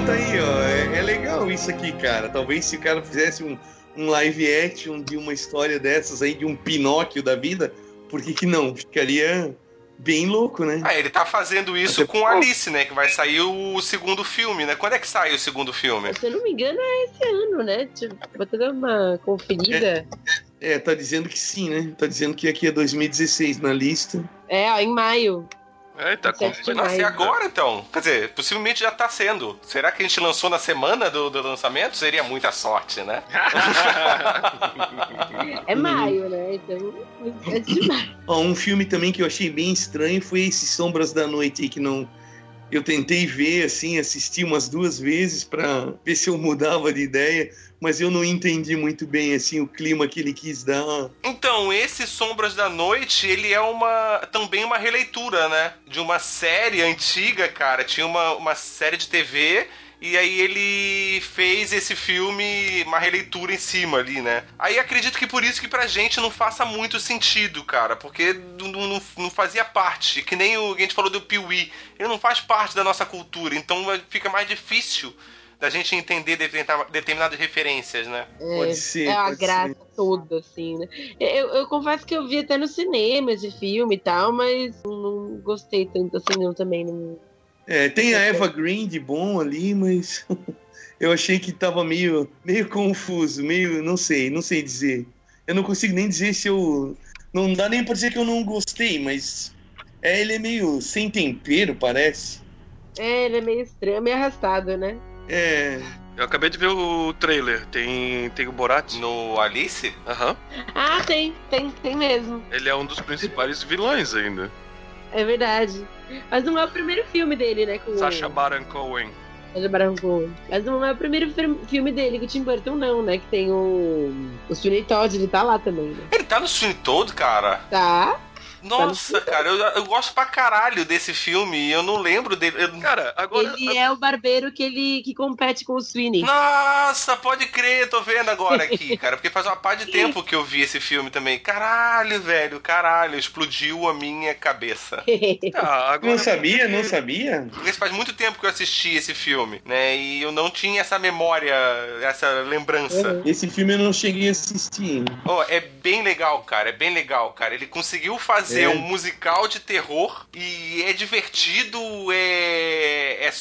Speaker 3: Tá aí, ó. É, é legal isso aqui, cara. Talvez se o cara fizesse um, um live action de uma história dessas aí, de um Pinóquio da vida, por que que não? Ficaria bem louco, né?
Speaker 1: Ah, ele tá fazendo isso
Speaker 3: Até-
Speaker 1: com Alice, né? Que vai sair o segundo filme, né? Quando é que sai o segundo filme?
Speaker 4: Se eu não me engano, é esse ano, né? Vou dar uma conferida.
Speaker 3: É, tá dizendo que sim, né? Tá dizendo que aqui é 2016 na lista.
Speaker 4: É, ó, em maio.
Speaker 2: É, tá com...
Speaker 1: Vai nascer agora, então. Quer dizer, possivelmente já tá sendo. Será que a gente lançou na semana do, do lançamento? Seria muita sorte, né? [laughs]
Speaker 4: É maio, né? Então, é de maio.
Speaker 3: Ó, um filme também que eu achei bem estranho foi esse Sombras da Noite aí, que não. Eu tentei ver, assim, assistir umas duas vezes pra ver se eu mudava de ideia, mas eu não entendi muito bem, assim, o clima que ele quis dar.
Speaker 1: Então, esse Sombras da Noite, ele é uma também uma releitura, né? De uma série antiga, cara. Tinha uma, uma série de TV e aí ele fez esse filme, uma releitura em cima ali, né? Aí acredito que por isso que pra gente não faça muito sentido, cara. Porque não, não, não fazia parte. Que nem o que a gente falou do Piuí. Ele não faz parte da nossa cultura. Então fica mais difícil da gente entender determinada- determinadas referências, né?
Speaker 3: Pode ser.
Speaker 4: É a graça
Speaker 3: ser.
Speaker 4: toda, assim, né? Eu, eu confesso que eu vi até no cinema esse filme e tal, mas não gostei tanto assim, não, também. Não...
Speaker 3: É, tem a Eva Green de bom ali, mas [laughs] eu achei que tava meio, meio confuso, meio. Não sei, não sei dizer. Eu não consigo nem dizer se eu. Não dá nem pra dizer que eu não gostei, mas. É, ele é meio sem tempero, parece.
Speaker 4: É, ele é meio estranho, meio arrastado, né?
Speaker 3: É.
Speaker 2: Eu acabei de ver o trailer. Tem, tem o Borat.
Speaker 1: No Alice,
Speaker 2: Aham.
Speaker 4: Ah, tem, tem, tem mesmo.
Speaker 2: Ele é um dos principais vilões ainda.
Speaker 4: É verdade. Mas não é o primeiro filme dele, né? Com
Speaker 2: Sacha. Baron Cohen.
Speaker 4: Sacha Baron Cohen. Mas não é o primeiro filme dele com o Tim Burton, não, né? Que tem o. O Sweeney Todd, ele tá lá também, né?
Speaker 1: ele tá no Swing Toad, cara.
Speaker 4: Tá.
Speaker 1: Nossa, cara, eu, eu gosto pra caralho desse filme e eu não lembro dele. eu-
Speaker 2: Cara, agora.
Speaker 4: Ele é o barbeiro que ele que compete com o Sweeney.
Speaker 1: Nossa, pode crer, tô vendo agora aqui, [laughs] cara. Porque faz uma par de tempo que eu vi esse filme também. Caralho, velho, caralho, explodiu a minha cabeça. [laughs]
Speaker 2: Ah, agora
Speaker 3: Não sabia, não sabia?
Speaker 1: Porque faz muito tempo que eu assisti esse filme, né? E eu não tinha essa memória, essa lembrança.
Speaker 4: Uhum.
Speaker 3: Esse filme eu não cheguei a assistir.
Speaker 1: Oh, é bem legal, cara. É bem legal, cara. Ele conseguiu fazer
Speaker 3: É.
Speaker 1: um musical de terror e é divertido, é, é,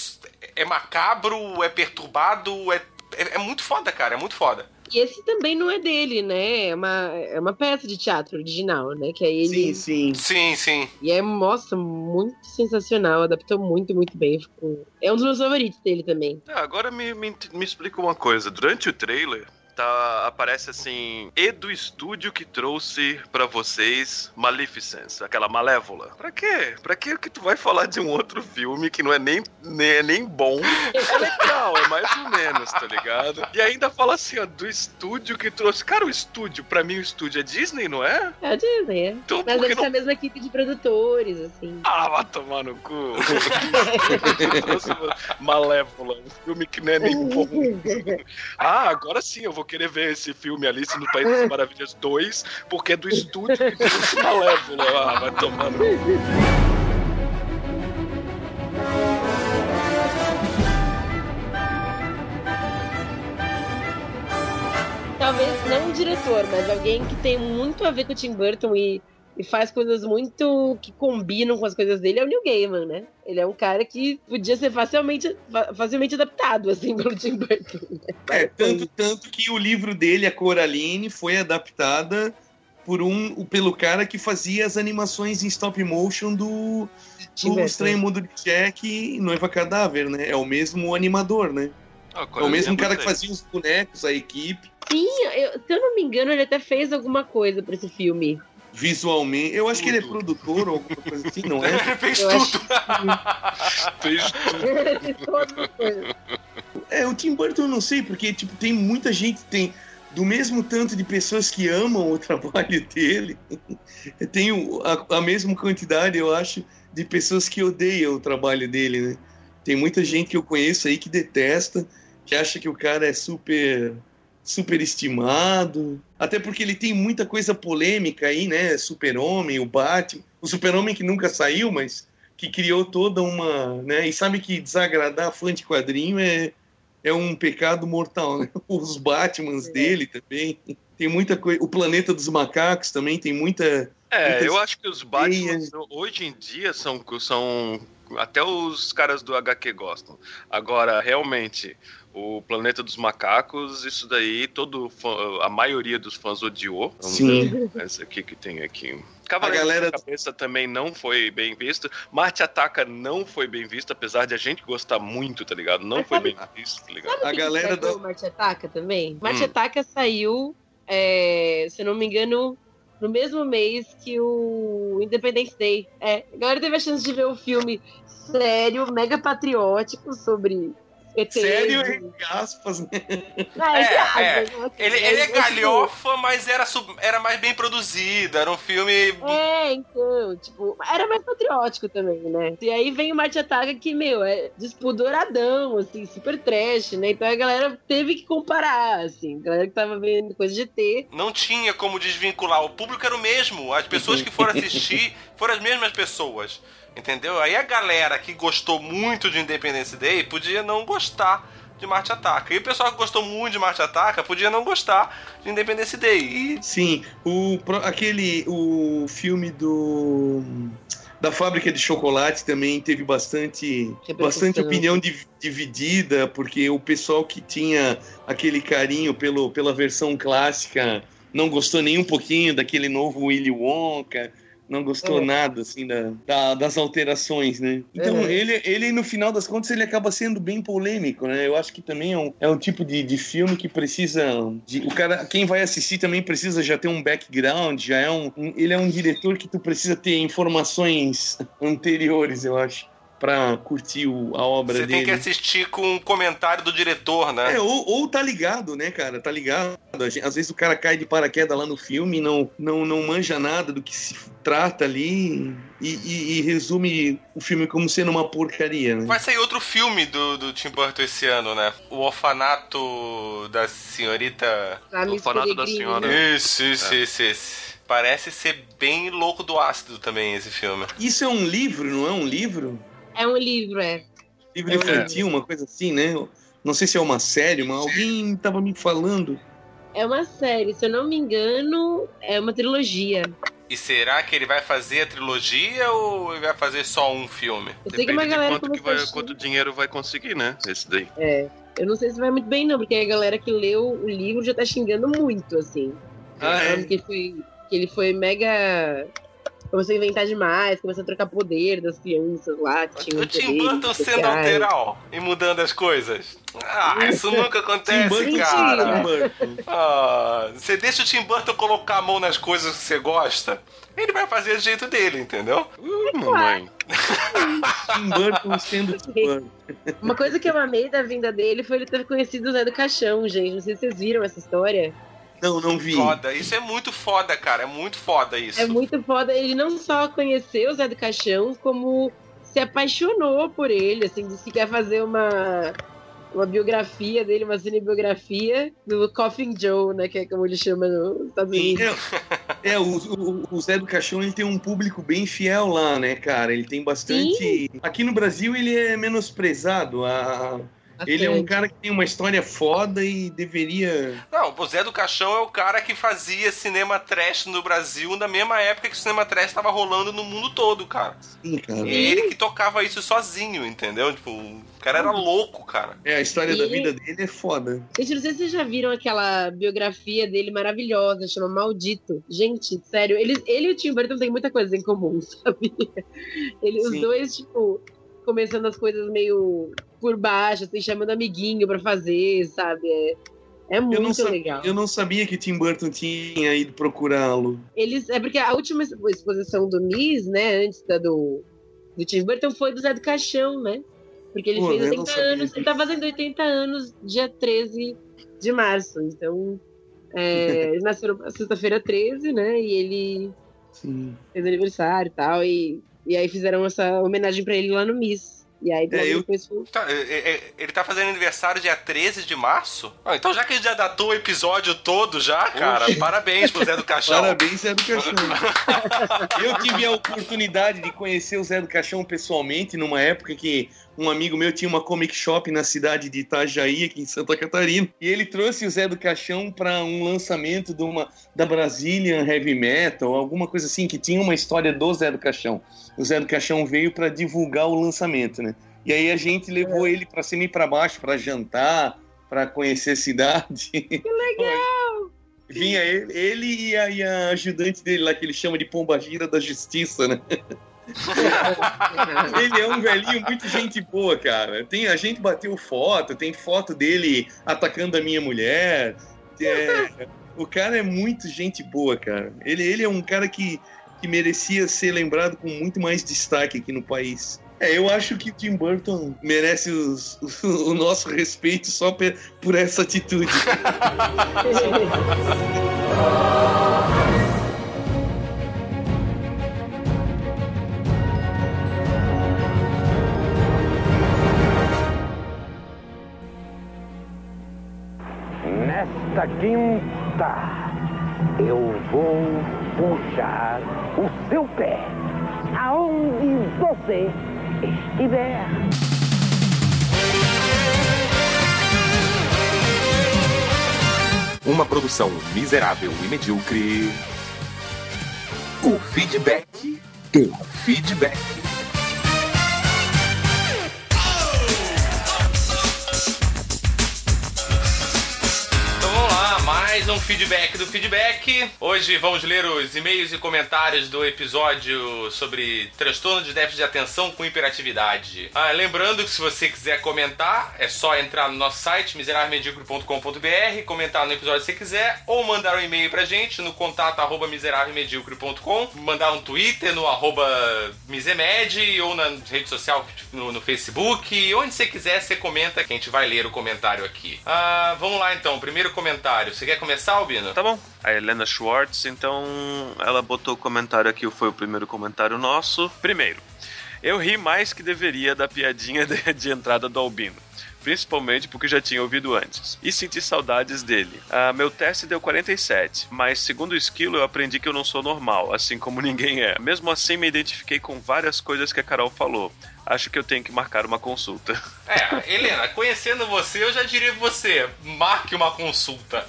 Speaker 1: é macabro, é perturbado, é, é, é muito foda, cara. É muito foda.
Speaker 4: E esse também não é dele, né? É uma, é uma peça de teatro original, né? Que é
Speaker 3: Sim,
Speaker 4: ele.
Speaker 3: sim.
Speaker 1: Sim, sim.
Speaker 4: E é, nossa, muito sensacional. Adaptou muito, muito bem. Ficou- É um dos meus favoritos dele também.
Speaker 2: Ah, agora me, me, me explica uma coisa. Durante o trailer, tá, aparece assim: E do estúdio que trouxe pra vocês Maleficence, aquela Malévola. Pra quê? Pra que que tu vai falar de um outro filme que não é nem, nem, é nem bom? [laughs] É legal, é mais ou menos, tá ligado? E ainda fala assim, ó, do estúdio que trouxe. Cara, o estúdio, pra mim o estúdio é Disney, não é?
Speaker 4: É a Disney, é.
Speaker 2: Então
Speaker 4: Mas deve ser
Speaker 2: não
Speaker 4: a mesma equipe de produtores, assim.
Speaker 2: Ah, vai tomar no cu. Trouxe [laughs] Malévola, um filme que não é nem bom. [laughs] Ah, agora sim eu vou querer ver esse filme Alice no País das Maravilhas 2, porque é do estúdio que Malévola. Ah, vai tomar.
Speaker 4: Talvez não um diretor, mas alguém que tem muito a ver com o Tim Burton e, e faz coisas muito que combinam com as coisas dele é o Neil Gaiman, né? Ele é um cara que podia ser facilmente, fa- facilmente adaptado, assim, [laughs] pelo Tim Burton.
Speaker 3: É, tanto, tanto que o livro dele, A Coraline, foi adaptada por um, pelo cara que fazia as animações em stop motion do, do. Estranho Mundo de Jack e Noiva Cadáver, né? É o mesmo animador, né?
Speaker 2: Ah,
Speaker 3: É o mesmo cara que fazia os bonecos, a equipe,
Speaker 4: Sim, eu- se eu não me engano, ele até fez alguma coisa pra esse filme.
Speaker 3: Visualmente. Eu acho que ele é
Speaker 2: Tudo.
Speaker 3: produtor ou alguma coisa assim, não é? [laughs]
Speaker 1: Ele fez
Speaker 4: Eu
Speaker 1: tudo.
Speaker 4: acho
Speaker 2: Fez tudo. [laughs]
Speaker 4: As coisas.
Speaker 3: É, o Tim Burton eu não sei, porque tipo, tem muita gente, tem do mesmo tanto de pessoas que amam o [laughs] trabalho dele, tem o- a, a mesma quantidade, eu acho, de pessoas que odeiam o trabalho dele, né? Tem muita gente que eu conheço aí que detesta, que acha que o cara é super super estimado. Até porque ele tem muita coisa polêmica aí, né? Super-Homem, o Batman. O Super-Homem que nunca saiu, mas que criou toda uma. Né? E sabe que desagradar fã de quadrinho é, é um pecado mortal, né? [laughs] Os Batmans é. dele também. Tem muita coisa. O Planeta dos Macacos também tem muita.
Speaker 2: É, eu acho que os Batman hoje em dia são, são. Até os caras do HQ gostam. Agora, realmente, o Planeta dos Macacos, isso daí, todo fã, a maioria dos fãs odiou.
Speaker 3: Vamos Sim.
Speaker 2: Essa aqui que tem aqui. Cavaleiro a galera da Cabeça também não foi bem visto. Marte Ataca não foi bem visto, apesar de a gente gostar muito, tá ligado? Não Mas foi sabe, bem visto, tá ligado?
Speaker 4: Sabe a galera do Marte Ataca também? Marte hum. Ataca saiu, é, se não me engano, no mesmo mês que o Independence Day. É, a galera teve a chance de ver o filme sério, mega patriótico sobre
Speaker 3: ET. Sério, entre aspas, né?
Speaker 1: Ah, é, é. Né? Ele, ele é galhofa, mas era, sub, era mais bem produzido, era um filme.
Speaker 4: É, então, tipo, era mais patriótico também, né? E aí vem o Marte Ataca que, meu, é despudouradão, assim, super trash, né? Então a galera teve que comparar, assim, a galera que tava vendo coisa de ET.
Speaker 1: Não tinha como desvincular, o público era o mesmo, as pessoas que foram assistir [laughs] foram as mesmas pessoas. Entendeu? Aí a galera que gostou muito de Independence Day podia não gostar de Marte Ataca. E o pessoal que gostou muito de Marte Ataca podia não gostar de Independence Day. E...
Speaker 3: Sim, o, aquele, o filme do da fábrica de chocolate também teve bastante, bastante opinião dividida, porque o pessoal que tinha aquele carinho pelo, pela versão clássica não gostou nem um pouquinho daquele novo Willy Wonka não gostou é. nada, assim, da, da, das alterações, né? Então, é. ele, ele, no final das contas, ele acaba sendo bem polêmico, né? Eu acho que também é um, é um tipo de, de filme que precisa... De, o cara, quem vai assistir também precisa já ter um background, já é um, um ele é um diretor que tu precisa ter informações [laughs] anteriores, eu acho pra curtir o, a obra
Speaker 1: Você
Speaker 3: dele.
Speaker 1: Você tem que assistir com um comentário do diretor, né?
Speaker 3: É, ou, ou tá ligado, né, cara? Tá ligado. Às vezes o cara cai de paraquedas lá no filme e não, não, não manja nada do que se trata ali e, e, e resume o filme como sendo uma porcaria, né?
Speaker 1: Vai sair outro filme do, do Tim Burton esse ano, né? O Orfanato da Senhorita...
Speaker 2: o Orfanato da Senhora.
Speaker 1: Isso, isso, é. isso, isso. Parece ser bem louco do ácido também esse filme.
Speaker 3: Isso é um livro, não é um livro?
Speaker 4: É um livro, é.
Speaker 3: Livro é infantil, uma coisa assim, né? Não sei se é uma série, mas alguém tava me falando.
Speaker 4: É uma série, se eu não me engano, é uma trilogia.
Speaker 1: E será que ele vai fazer a trilogia ou ele vai fazer só um filme?
Speaker 4: Eu sei Depende que uma galera
Speaker 2: de quanto, que vai, quanto dinheiro vai conseguir, né? Esse daí.
Speaker 4: É. Eu não sei se vai muito bem, não, porque a galera que leu o livro já tá xingando muito, assim. Ah, é? que, foi, que ele foi mega começou a inventar demais, começou a trocar poder das crianças lá. Que tinham
Speaker 1: o Tim Burton sendo alteral e mudando as coisas. Ah, isso nunca acontece, cara. Ah, você deixa o Tim Burton colocar a mão nas coisas que você gosta, ele vai fazer do jeito dele, entendeu?
Speaker 2: Uh, mamãe.
Speaker 3: Tim Burton sendo Tim [laughs] Burton.
Speaker 4: Uma coisa que eu amei da vinda dele foi ele ter conhecido o Zé do Caixão, gente. Não sei se vocês viram essa história.
Speaker 3: Não, não vi.
Speaker 1: Foda, isso é muito foda, cara. É muito foda isso.
Speaker 4: É muito foda. Ele não só conheceu o Zé do Caixão, como se apaixonou por ele, assim, disse que quer fazer uma, uma biografia dele, uma cinebiografia do Coffin Joe, né, que é como ele chama nos Estados Unidos.
Speaker 3: É, é o, o, o, Zé do Caixão, ele tem um público bem fiel lá, né, cara? Ele tem bastante... Sim. Aqui no Brasil ele é menosprezado, a ele é um cara que tem uma história foda e deveria.
Speaker 1: Não, o Zé do Caixão é o cara que fazia cinema trash no Brasil na mesma época que o cinema trash estava rolando no mundo todo, cara.
Speaker 3: Sim, cara.
Speaker 1: E é ele que tocava isso sozinho, entendeu? Tipo, o cara era louco, cara.
Speaker 3: É, a história da vida dele é foda.
Speaker 4: Gente, não sei se vocês já viram aquela biografia dele maravilhosa, chama Maldito. Gente, sério, ele, ele e o Tim Burton têm muita coisa em comum, [laughs] sabe? Ele, os dois, tipo, começando as coisas meio por baixo, assim, chamando amiguinho para fazer, sabe? É, é muito
Speaker 3: eu
Speaker 4: legal.
Speaker 3: Eu não sabia que Tim Burton tinha ido procurá-lo.
Speaker 4: Eles, é porque a última exposição do Miss, né, antes da do, do Tim Burton, foi do Zé do Caixão, né? Porque ele Pô, fez 80 anos, ele tá fazendo 80 anos dia 13 de março. Então, é, [laughs] ele nasceu na sexta-feira 13, né? E ele Sim. fez aniversário e tal. E E aí fizeram essa homenagem pra ele lá no Miss. E aí
Speaker 3: É, eu-
Speaker 4: foi.
Speaker 1: Tá, é, é, ele tá fazendo aniversário dia 13 de março? Ah, então já que ele já datou o episódio todo já, cara,
Speaker 3: Oxe.
Speaker 1: parabéns pro Zé do Caixão.
Speaker 3: Parabéns, Zé do Caixão. [laughs] eu tive a oportunidade de conhecer o Zé do Caixão pessoalmente numa época que um amigo meu tinha uma comic shop na cidade de Itajaí, aqui em Santa Catarina, e ele trouxe o Zé do Caixão para um lançamento de uma da Brazilian Heavy Metal, alguma coisa assim, que tinha uma história do Zé do Caixão. O Zé do Caixão veio para divulgar o lançamento, né? E aí a gente levou ele para cima e para baixo para jantar, para conhecer a cidade. [laughs] Que legal! Vinha ele, ele e, a, e a ajudante dele lá, que ele chama de Pombagira da Justiça, né? [laughs] [laughs] ele é um velhinho muito gente boa, cara. Tem, a gente bateu foto, tem foto dele atacando a minha mulher. É, o cara é muito gente boa, cara. Ele, ele é um cara que, que merecia ser lembrado com muito mais destaque aqui no país. É, eu acho que Tim Burton merece os- [laughs] o nosso respeito só pe- por essa atitude. [laughs]
Speaker 6: Quinta, eu vou puxar o seu pé aonde você estiver.
Speaker 7: Uma produção miserável e medíocre. O feedback. O feedback.
Speaker 1: Mais um feedback do feedback. Hoje vamos ler os e-mails e comentários do episódio sobre transtorno de déficit de atenção com hiperatividade. Ah, lembrando que se você quiser comentar, é só entrar no nosso site miserávelmedíocre.com.br, comentar no episódio você quiser, ou mandar um e-mail pra gente no contato arroba mandar um Twitter no arroba misemed ou na rede social no, no Facebook, onde você quiser, você comenta que a gente vai ler o comentário aqui. Ah, vamos lá então, primeiro comentário. Você quer começar, Albino?
Speaker 2: Tá bom. A Helena Schwartz, então, ela botou o comentário aqui, foi o primeiro comentário nosso. Primeiro, eu ri mais que deveria da piadinha [laughs] de, de entrada do Albino. Principalmente porque já tinha ouvido antes. E senti saudades dele. Ah, meu teste deu 47, mas segundo o esquilo eu aprendi que eu não sou normal, assim como [laughs] ninguém é. Mesmo assim, me identifiquei com várias coisas que a Carol falou. Acho que eu tenho que marcar uma consulta. [laughs]
Speaker 1: É, Helena, conhecendo você, eu já diria você, marque uma consulta.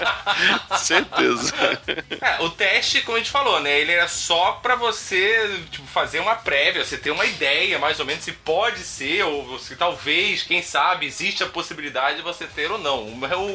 Speaker 1: [laughs]
Speaker 2: Certeza.
Speaker 1: É, o teste, como a gente falou, né? Ele era só pra você tipo, fazer uma prévia, você ter uma ideia mais ou menos se pode ser, ou se talvez, quem sabe, existe a possibilidade de você ter ou não.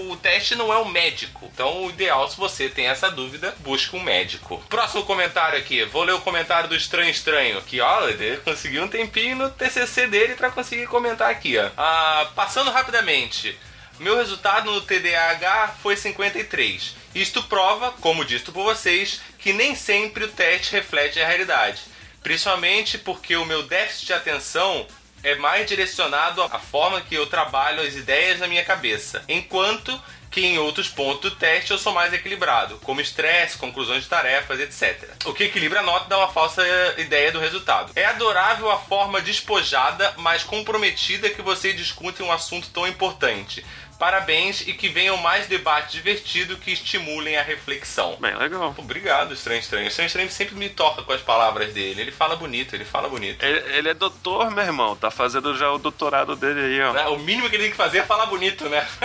Speaker 1: O, teste não é um médico. Então, o ideal, se você tem essa dúvida, busque um médico. Próximo comentário aqui. Vou ler o comentário do Estranho Estranho. Que, ó, ele [laughs] conseguiu um tempinho no TCC dele pra conseguir comentar aqui, ó. Ah, passando rapidamente. Meu resultado no TDAH foi 53. Isto prova, como dito por vocês, que nem sempre o teste reflete a realidade. Principalmente porque o meu déficit de atenção é mais direcionado à forma que eu trabalho as ideias na minha cabeça. Enquanto que em outros pontos do teste eu sou mais equilibrado, como estresse, conclusões de tarefas, etc. O que equilibra a nota dá uma falsa ideia do resultado. É adorável a forma despojada, mas comprometida que vocês discutem um assunto tão importante. Parabéns e que venham mais debates divertidos que estimulem a reflexão.
Speaker 2: Bem legal.
Speaker 1: Obrigado, Estranho Estranho. Estranho Estranho sempre me toca com as palavras dele. Ele fala bonito, ele fala bonito.
Speaker 2: Ele, ele é doutor, meu irmão. Tá fazendo já o doutorado dele aí, ó.
Speaker 1: Né? O mínimo que ele tem que fazer é falar bonito, né? [laughs]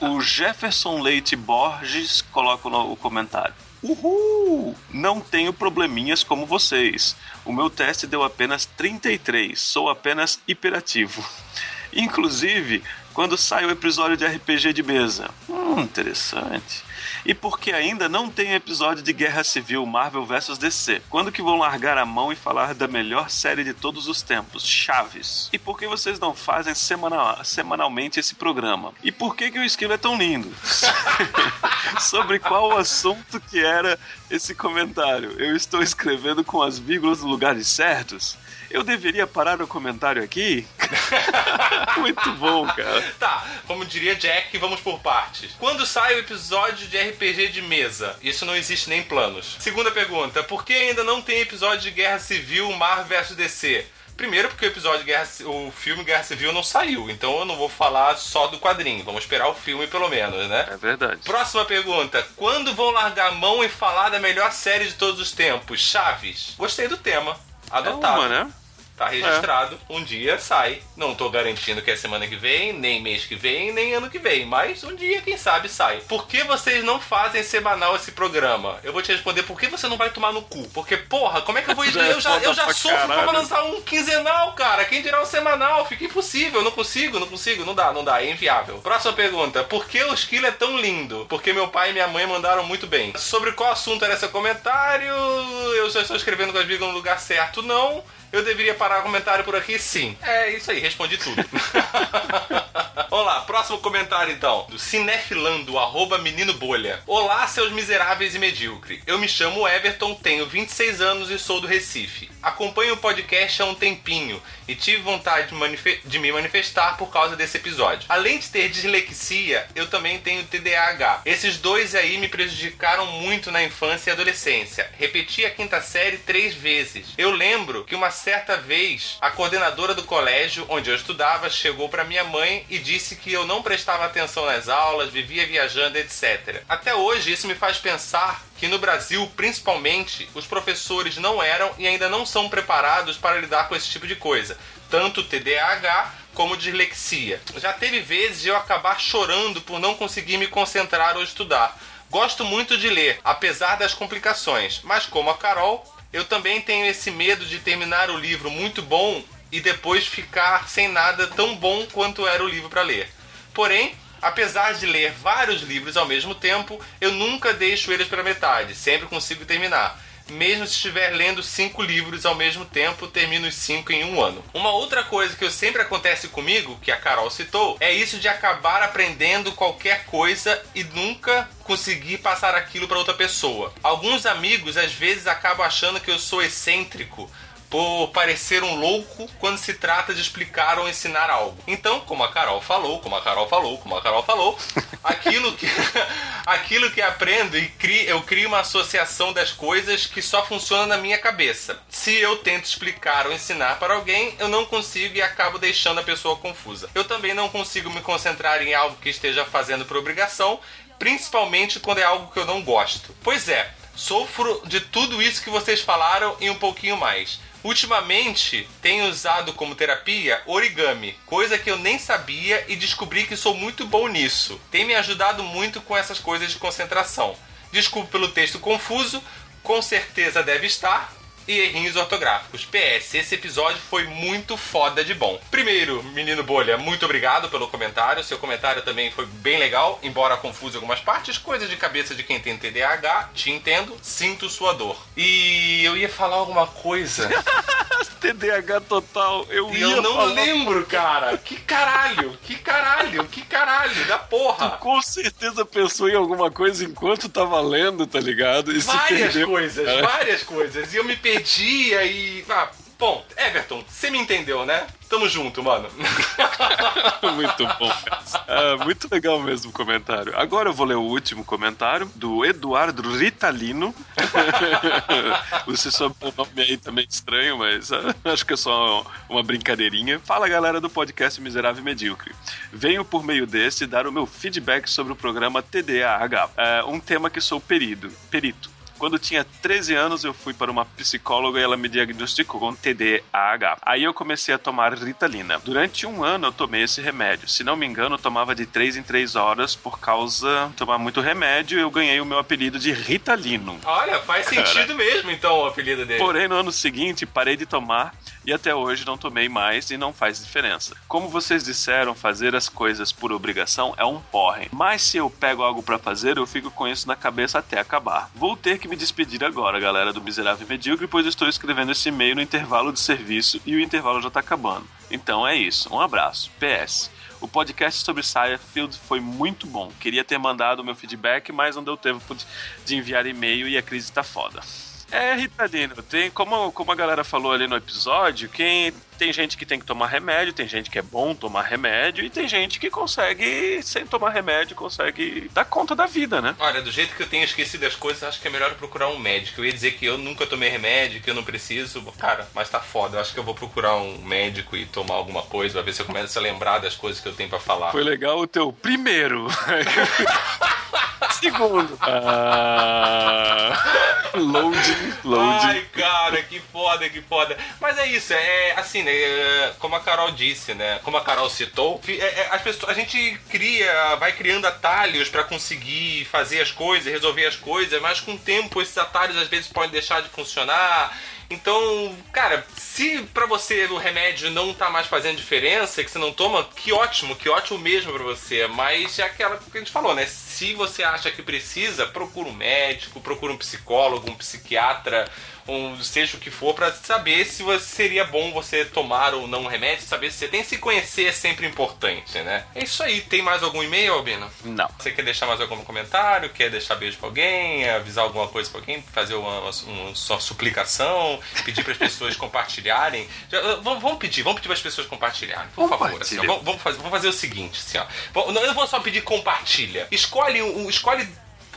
Speaker 2: O Jefferson Leite Borges coloca o comentário. Uhul! Não tenho probleminhas como vocês. O meu teste deu apenas 33. Sou apenas hiperativo. Inclusive, quando sai o episódio de RPG de mesa. Hum, interessante. E porque ainda não tem episódio de Guerra Civil Marvel vs DC. Quando que vão largar a mão e falar da melhor série de todos os tempos, Chaves? E por que vocês não fazem semanal, semanalmente esse programa? E por que que o esquilo é tão lindo? [laughs] Sobre qual assunto que era esse comentário? Eu estou escrevendo com as vírgulas nos lugares certos? Eu deveria parar o comentário aqui? [laughs] Muito bom, cara.
Speaker 1: tá, como diria Jack, vamos por partes. Quando sai o episódio de RPG de mesa? Isso não existe nem em planos. Segunda pergunta, por que ainda não tem episódio de Guerra Civil Marvel vs DC? Primeiro porque o episódio Guerra, o filme Guerra Civil não saiu, então eu não vou falar só do quadrinho, vamos esperar o filme pelo menos, né?
Speaker 2: É verdade.
Speaker 1: Próxima pergunta: quando vão largar a mão e falar da melhor série de todos os tempos? Chaves. Gostei do tema. Adotado.
Speaker 2: É uma, né?
Speaker 1: Tá registrado, um dia sai. Não tô garantindo que é semana que vem, nem mês que vem, nem ano que vem, mas um dia, quem sabe, sai. Por que vocês não fazem semanal esse programa? Eu vou te responder, por que você não vai tomar no cu? Porque, porra, como é que eu vou.
Speaker 2: É
Speaker 1: eu já, eu já
Speaker 2: pra
Speaker 1: sofro pra
Speaker 2: caralho.
Speaker 1: lançar um quinzenal, cara. Quem dirá o semanal? Fica impossível, eu não consigo, não consigo, não dá, não dá, é inviável. Próxima pergunta: por que o esquilo é tão lindo? Porque meu pai e minha mãe mandaram muito bem. Sobre qual assunto era esse comentário? Eu já estou escrevendo com as no lugar certo, não. Eu deveria parar o comentário por aqui? Sim. É isso aí, respondi tudo. [laughs] Vamos lá, próximo comentário então. Do Cinefilando, arroba menino bolha. Olá, seus miseráveis e medíocre. Eu me chamo Everton, tenho 26 anos e sou do Recife. Acompanho o podcast há um tempinho e tive vontade de, de me manifestar por causa desse episódio. Além de ter dislexia, eu também tenho TDAH. Esses dois aí me prejudicaram muito na infância e adolescência. Repeti a quinta série três vezes. Eu lembro que uma certa vez a coordenadora do colégio onde eu estudava chegou para minha mãe e disse que eu não prestava atenção nas aulas, vivia viajando, etc. Até hoje isso me faz pensar que no Brasil, principalmente, os professores não eram e ainda não são preparados para lidar com esse tipo de coisa, tanto TDAH como dislexia. Já teve vezes de eu acabar chorando por não conseguir me concentrar ou estudar. Gosto muito de ler, apesar das complicações, mas como a Carol, eu também tenho esse medo de terminar o livro muito bom e depois ficar sem nada tão bom quanto era o livro para ler. Porém, apesar de ler vários livros ao mesmo tempo, eu nunca deixo eles pela metade, sempre consigo terminar. Mesmo se estiver lendo cinco livros ao mesmo tempo, termino os cinco em um ano. Uma outra coisa que sempre acontece comigo, que a Carol citou, é isso de acabar aprendendo qualquer coisa e nunca conseguir passar aquilo para outra pessoa. Alguns amigos às vezes acabam achando que eu sou excêntrico, por parecer um louco quando se trata de explicar ou ensinar algo. Então, como a Carol falou, como a Carol falou, como a Carol falou, [laughs] aquilo que [laughs] aquilo que aprendo e crio, eu crio uma associação das coisas que só funciona na minha cabeça. Se eu tento explicar ou ensinar para alguém, eu não consigo e acabo deixando a pessoa confusa. Eu também não consigo me concentrar em algo que esteja fazendo por obrigação, principalmente quando é algo que eu não gosto. Pois é, sofro de tudo isso que vocês falaram e um pouquinho mais. Ultimamente tenho usado como terapia origami, coisa que eu nem sabia e descobri que sou muito bom nisso. Tem me ajudado muito com essas coisas de concentração. Desculpe pelo texto confuso, com certeza deve estar. E errinhos ortográficos. PS, esse episódio foi muito foda de bom. Primeiro, menino Bolha, muito obrigado pelo comentário. Seu comentário também foi bem legal, embora confuso em algumas partes. Coisas de cabeça de quem tem TDAH, te entendo, sinto sua dor. E eu ia falar alguma coisa. [laughs]
Speaker 2: TDAH total. Eu
Speaker 1: E
Speaker 2: ia
Speaker 1: eu não
Speaker 2: falar-
Speaker 1: lembro, cara. Que caralho, que caralho, que caralho, da porra.
Speaker 2: Com certeza pensou em alguma coisa enquanto tava lendo, tá ligado? E
Speaker 1: Várias
Speaker 2: perdeu.
Speaker 1: coisas,
Speaker 2: É.
Speaker 1: várias coisas. E eu me perdia e. Ah, bom, Everton, você me entendeu, né? Tamo junto, mano. [laughs]
Speaker 2: muito bom. Ah, muito legal mesmo o comentário. Agora eu vou ler o último comentário do Eduardo Ritalino. [laughs] Esse sobrenome aí também é estranho, mas ah, acho que é só uma brincadeirinha. Fala galera do podcast Miserável e Medíocre. Venho por meio desse dar o meu feedback sobre o programa TDAH, ah, um tema que sou perido, perito. Quando tinha 13 anos, eu fui para uma psicóloga e ela me diagnosticou com TDAH. Aí eu comecei a tomar Ritalina. Durante um ano eu tomei esse remédio. Se não me engano, eu tomava de 3 em 3 horas por causa de tomar muito remédio. Eu ganhei o meu apelido de Ritalino.
Speaker 1: Olha, faz sentido mesmo, então, o apelido dele.
Speaker 2: Porém, no ano seguinte, parei de tomar e até hoje não tomei mais e não faz diferença. Como vocês disseram, fazer as coisas por obrigação é um porre. Mas se eu pego algo pra fazer, eu fico com isso na cabeça até acabar. Vou ter que me despedir agora, galera do Miserável e Medíocre, pois estou escrevendo esse e-mail no intervalo de serviço e o intervalo já tá acabando. Então é isso. Um abraço. PS. O podcast sobre Field foi muito bom. Queria ter mandado o meu feedback, mas não deu tempo de enviar e-mail e a crise tá foda. É, Ritadino, tem como, como a galera falou ali no episódio, quem tem gente que tem que tomar remédio, tem gente que é bom tomar remédio e tem gente que consegue, sem tomar remédio, consegue dar conta da vida, né?
Speaker 1: Olha, do jeito que eu tenho esquecido as coisas, acho que é melhor procurar um médico. Eu ia dizer que eu nunca tomei remédio, que eu não preciso. Cara, mas tá foda. Eu acho que eu vou procurar um médico e tomar alguma coisa pra ver se eu começo a lembrar das coisas que eu tenho pra falar.
Speaker 2: Foi legal o teu primeiro. [laughs] Segundo. Ah, loading, loading.
Speaker 1: Ai, cara, que foda, que foda. Mas é isso, é assim, né? é, Como a Carol disse, né? Como a Carol citou, é, é, as pessoas, a gente cria, vai criando atalhos pra conseguir fazer as coisas, resolver as coisas, mas com o tempo esses atalhos às vezes podem deixar de funcionar. Então, cara, se pra você o remédio não tá mais fazendo diferença, que você não toma, que ótimo, que ótimo mesmo pra você. Mas é aquela que a gente falou, né? Se você acha que precisa, procura um médico, procura um psicólogo, um psiquiatra, um seja o que for, pra saber se você- seria bom você tomar ou não um remédio, saber se você tem. Se conhecer é sempre importante, né? É isso aí. Tem mais algum e-mail, Albino?
Speaker 2: Não.
Speaker 1: Você quer deixar mais algum comentário? Quer deixar beijo pra alguém? Avisar alguma coisa pra alguém? Fazer uma, uma, uma suplicação? Pedir para as pessoas [laughs] compartilharem? Já, vamos, vamos pedir, vamos pedir para as pessoas compartilharem, por favor. Assim, vamos, vamos fazer, vamos fazer o seguinte, assim, ó. Eu vou só pedir compartilha. Escolhe um, escolhe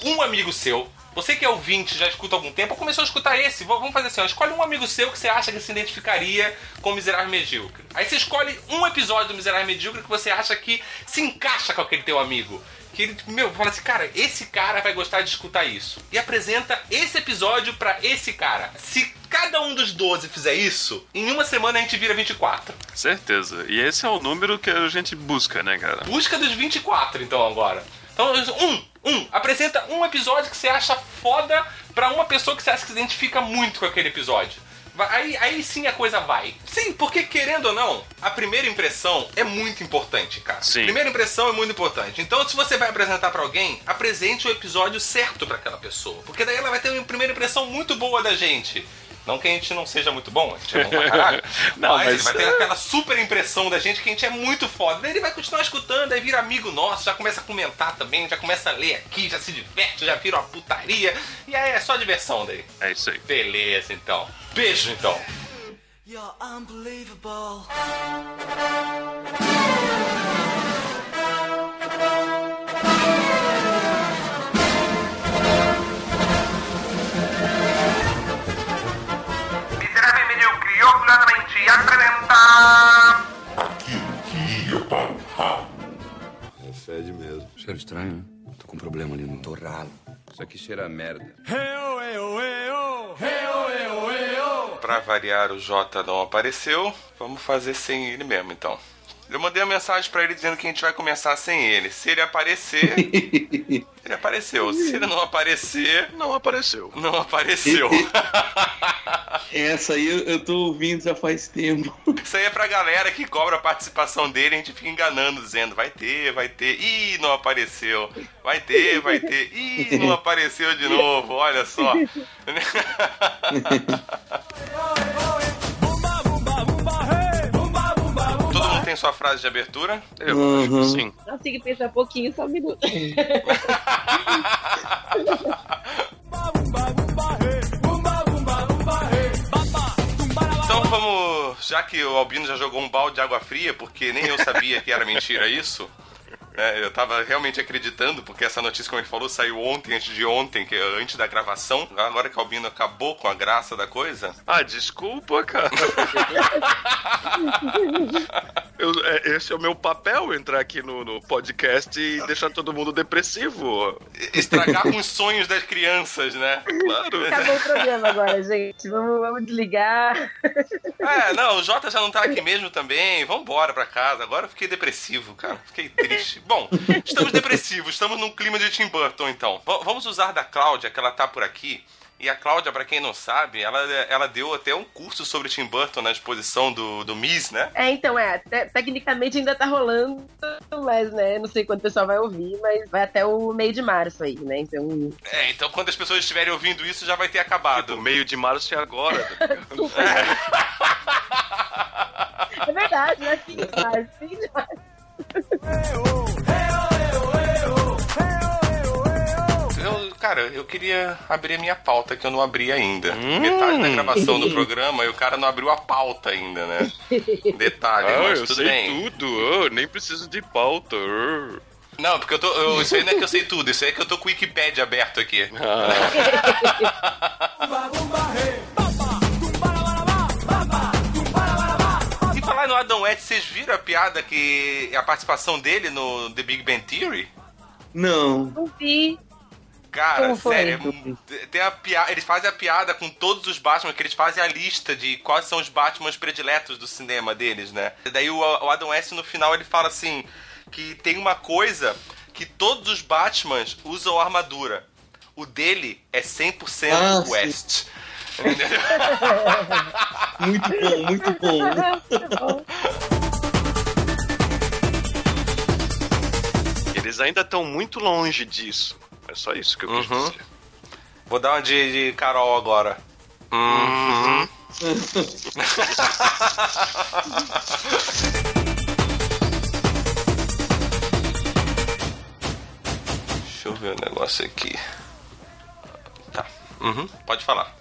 Speaker 1: um amigo seu. Você que é ouvinte, já escuta há algum tempo, ou começou a escutar esse. Vamos fazer assim, ó. Escolhe um amigo seu que você acha que se identificaria com o Miserável Medíocre. Aí você escolhe um episódio do Miserável Medíocre que você acha que se encaixa com aquele teu amigo. Que ele, meu, fala assim, cara, esse cara vai gostar de escutar isso. E apresenta esse episódio pra esse cara. Se cada um dos 12 fizer isso, em uma semana a gente vira 24.
Speaker 2: Certeza. E esse é o número que a gente busca, né, cara?
Speaker 1: Busca dos 24, então, agora. Então, um, um. Apresenta um episódio que você acha foda pra uma pessoa que você acha que se identifica muito com aquele episódio. Aí, aí sim a coisa vai. Sim, porque querendo ou não, a primeira impressão é muito importante, cara.
Speaker 2: Sim.
Speaker 1: Primeira impressão é muito importante. Então, se você vai apresentar pra alguém, apresente o episódio certo pra aquela pessoa. Porque daí ela vai ter uma primeira impressão muito boa da gente. Não que a gente não seja muito bom, a gente é bom pra caralho. [laughs]
Speaker 2: Não,
Speaker 1: mas,
Speaker 2: mas-
Speaker 1: ele vai ter aquela super impressão da gente que a gente é muito foda. Daí ele vai continuar escutando, aí vira amigo nosso, já começa a comentar também, já começa a ler aqui, já se diverte, já vira uma putaria. E aí é só diversão daí.
Speaker 2: É isso aí.
Speaker 1: Beleza, então. Beijo, então.
Speaker 8: You're unbelievable.
Speaker 9: Apresenta...
Speaker 10: É fede mesmo. Cheiro estranho, né? Tô com um problema ali no torralo. Isso aqui cheira a merda.
Speaker 1: Pra variar, o Jota não apareceu. Vamos fazer sem ele mesmo, então. Eu mandei uma mensagem pra ele dizendo que a gente vai começar sem ele. Se ele aparecer, [laughs] ele apareceu. Se ele não aparecer,
Speaker 2: Não apareceu.
Speaker 1: não apareceu. [laughs]
Speaker 3: Essa aí eu, eu tô ouvindo já faz tempo. [laughs]
Speaker 1: Isso aí é pra galera que cobra a participação dele, a gente fica enganando, dizendo vai ter, vai ter, ih, não apareceu, vai ter, vai ter, ih, não apareceu de novo, olha só. [laughs] Todo mundo tem sua frase de abertura?
Speaker 2: Eu
Speaker 3: Uhum.
Speaker 2: acho que sim.
Speaker 4: Consigo pensar um pouquinho, só um minuto. [laughs]
Speaker 1: vamos, já que o Albino já jogou um balde de água fria, porque nem eu sabia que era mentira isso. Né, eu tava realmente acreditando, porque essa notícia, como ele falou, saiu ontem, antes de ontem, que, antes da gravação. Agora que o Albino acabou com a graça da coisa.
Speaker 2: Ah, desculpa, cara. [laughs] Eu- é, esse é o meu papel, entrar aqui no, no podcast e deixar todo mundo depressivo.
Speaker 1: Estragar com os sonhos das crianças, né?
Speaker 2: Claro.
Speaker 4: Acabou o programa agora, gente. Vamos, vamos desligar.
Speaker 1: É, não, o Jota já não tá aqui mesmo também. Vambora pra casa. Agora eu fiquei depressivo, cara. Fiquei triste. Bom, estamos depressivos, estamos num clima de Tim Burton, então. V- vamos usar da Cláudia, que ela tá por aqui. E a Cláudia, pra quem não sabe, ela, ela deu até um curso sobre Tim Burton na exposição do, do Miss, né?
Speaker 4: É, então, é, te- tecnicamente ainda tá rolando, mas, né, não sei quando o pessoal vai ouvir, mas vai até o meio de março aí, né? Então,
Speaker 1: É, então quando as pessoas estiverem ouvindo isso, já vai ter acabado.
Speaker 2: Do meio de março e agora. [laughs]
Speaker 4: é verdade, né? Fim de março, fim de março.
Speaker 1: Eu, cara, eu queria abrir a minha pauta, que eu não abri ainda. Metade da gravação do programa e o cara não abriu a pauta ainda, né? [laughs] Detalhe,
Speaker 2: Ah,
Speaker 1: mas
Speaker 2: eu
Speaker 1: tudo
Speaker 2: sei
Speaker 1: bem.
Speaker 2: tudo, eu nem preciso de pauta. ah.
Speaker 1: Não, porque eu tô. eu- isso aí não é que eu sei tudo, isso aí é que eu tô com o Wikipedia aberto aqui. [laughs] E Adam West, vocês viram a piada que. a participação dele no The Big Bang Theory?
Speaker 3: Não.
Speaker 4: Não vi.
Speaker 1: Cara, sério, é- tem a piada, eles fazem a piada com todos os Batman, que eles fazem a lista de quais são os Batmans prediletos do cinema deles, né? E daí o, o Adam West no final ele fala assim que tem uma coisa que todos os Batmans usam armadura. O dele é 100%
Speaker 3: Ah, sim.
Speaker 1: West. [laughs]
Speaker 3: Muito bom, muito bom.
Speaker 2: Eles ainda estão muito longe disso. É só isso que eu quis
Speaker 1: Uhum.
Speaker 2: dizer.
Speaker 1: Vou dar uma de, de Carol agora. Uhum. [laughs] Deixa eu ver o negócio aqui. Tá. Uhum. Pode falar.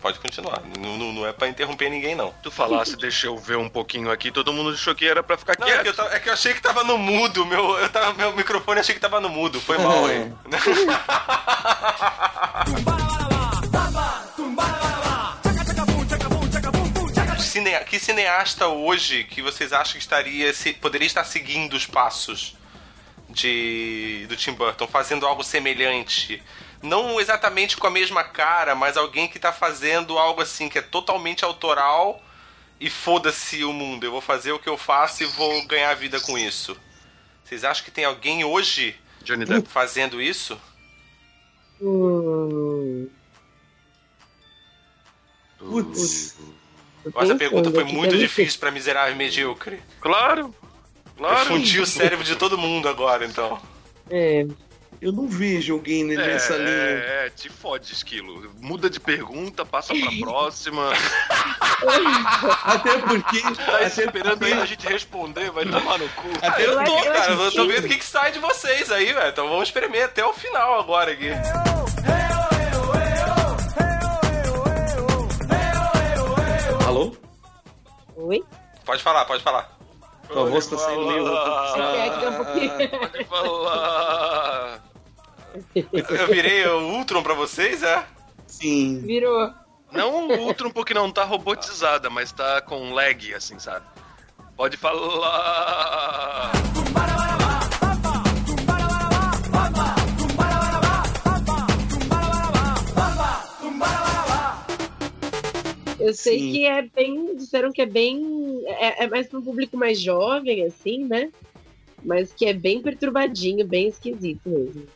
Speaker 1: Pode continuar. Não, não, é pra interromper ninguém, não.
Speaker 2: Tu falasse, [laughs] deixa eu ver um pouquinho aqui, todo mundo achou que era pra ficar
Speaker 1: Não, é
Speaker 2: quieto.
Speaker 1: que, eu tava- é que eu achei que tava no mudo. Meu, eu tava, meu microfone achei que tava no mudo. Foi mal aí. [laughs] Cine- que cineasta hoje que vocês acham que estaria se, poderia estar seguindo os passos de do Tim Burton, fazendo algo semelhante? Não exatamente com a mesma cara, mas alguém que tá fazendo algo assim que é totalmente autoral e foda-se o mundo. Eu vou fazer o que eu faço e vou ganhar vida com isso. Vocês acham que tem alguém hoje
Speaker 2: Johnny Depp.
Speaker 1: fazendo isso?
Speaker 4: Hum,
Speaker 3: Putz.
Speaker 1: Essa pergunta foi muito difícil pra miserável e medíocre.
Speaker 2: Claro,
Speaker 1: Eu
Speaker 2: claro.
Speaker 1: fundi o cérebro de todo mundo agora, então.
Speaker 4: É.
Speaker 3: Eu não vejo alguém nessa linha.
Speaker 2: É, é, te fode, esquilo. Muda de pergunta, passa pra [laughs] próxima. [laughs]
Speaker 3: Até porque.
Speaker 2: Tá
Speaker 3: até
Speaker 2: esperando aí a gente responder, vai tomar no cu.
Speaker 3: Até
Speaker 1: Eu tô, cara, eu tô vendo o que, que sai de vocês aí, velho. Então vamos espremer até o final agora aqui.
Speaker 3: Alô?
Speaker 4: Oi?
Speaker 1: Pode falar, pode falar.
Speaker 3: Tua voz tá saindo meio.
Speaker 4: É um.
Speaker 2: Pode falar.
Speaker 1: Eu virei o Ultron pra vocês, é?
Speaker 3: Sim.
Speaker 4: Virou.
Speaker 2: Não o Ultron porque não tá robotizada, mas tá com lag, assim, sabe? Pode falar.
Speaker 4: Eu sei
Speaker 3: Sim.
Speaker 4: que é bem. Disseram que é bem. É, é mais para um público mais jovem, assim, né? Mas que é bem perturbadinho, bem esquisito mesmo.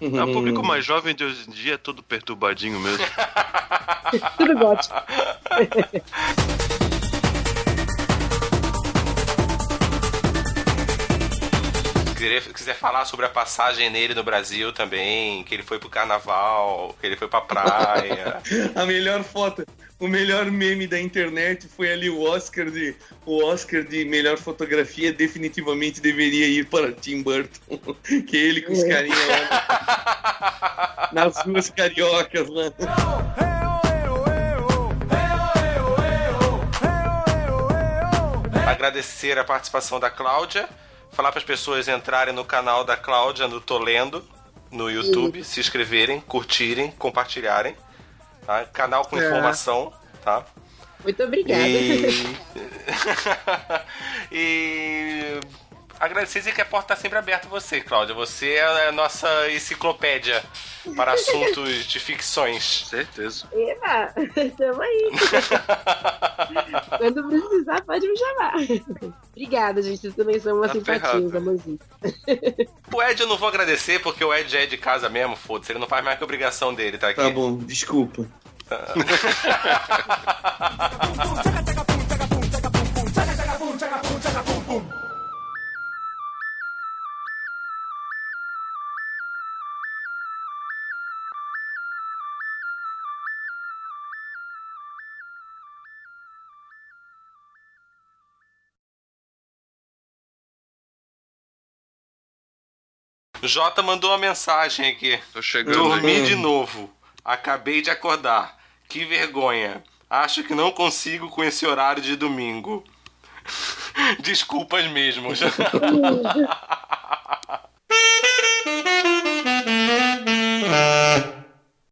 Speaker 2: É, o público mais jovem de hoje em dia é todo perturbadinho mesmo. [laughs]
Speaker 4: Tudo gótico. [laughs]
Speaker 1: Quiser, quiser falar sobre a passagem nele no Brasil também, que ele foi pro carnaval, que ele foi pra praia. [laughs]
Speaker 3: A melhor foto, o melhor meme da internet foi ali o Oscar de o Oscar de melhor fotografia definitivamente deveria ir para Tim Burton, [laughs] que é ele com os
Speaker 4: É.
Speaker 3: carinhas lá nas ruas cariocas lá.
Speaker 1: Agradecer a participação da Cláudia, falar para as pessoas entrarem no canal da Cláudia no Tolendo, no YouTube, se inscreverem, curtirem, compartilharem. Tá? Canal com
Speaker 4: É.
Speaker 1: informação, tá?
Speaker 4: Muito obrigada.
Speaker 1: E... [laughs] [laughs] e agradecer dizer que a porta está sempre aberta a você, Cláudia. Você é a nossa enciclopédia para assuntos [laughs] de ficções.
Speaker 2: Certeza.
Speaker 4: Eba, [laughs] estamos aí. [laughs] Quando precisar, pode me chamar. Obrigada, gente. Vocês também são uma
Speaker 1: tá
Speaker 4: simpatia, os amorzinhos.
Speaker 1: O Ed eu não vou agradecer, porque o Ed já é de casa mesmo, foda-se. Ele não faz mais que obrigação dele, tá aqui?
Speaker 3: Tá bom, desculpa. Tá.
Speaker 1: Jota mandou uma mensagem aqui.
Speaker 2: Tô chegando.
Speaker 1: Dormi
Speaker 2: aí.
Speaker 1: de novo. Acabei de acordar. Que vergonha. Acho que não consigo com esse horário de domingo. [laughs] Desculpas mesmo. [laughs]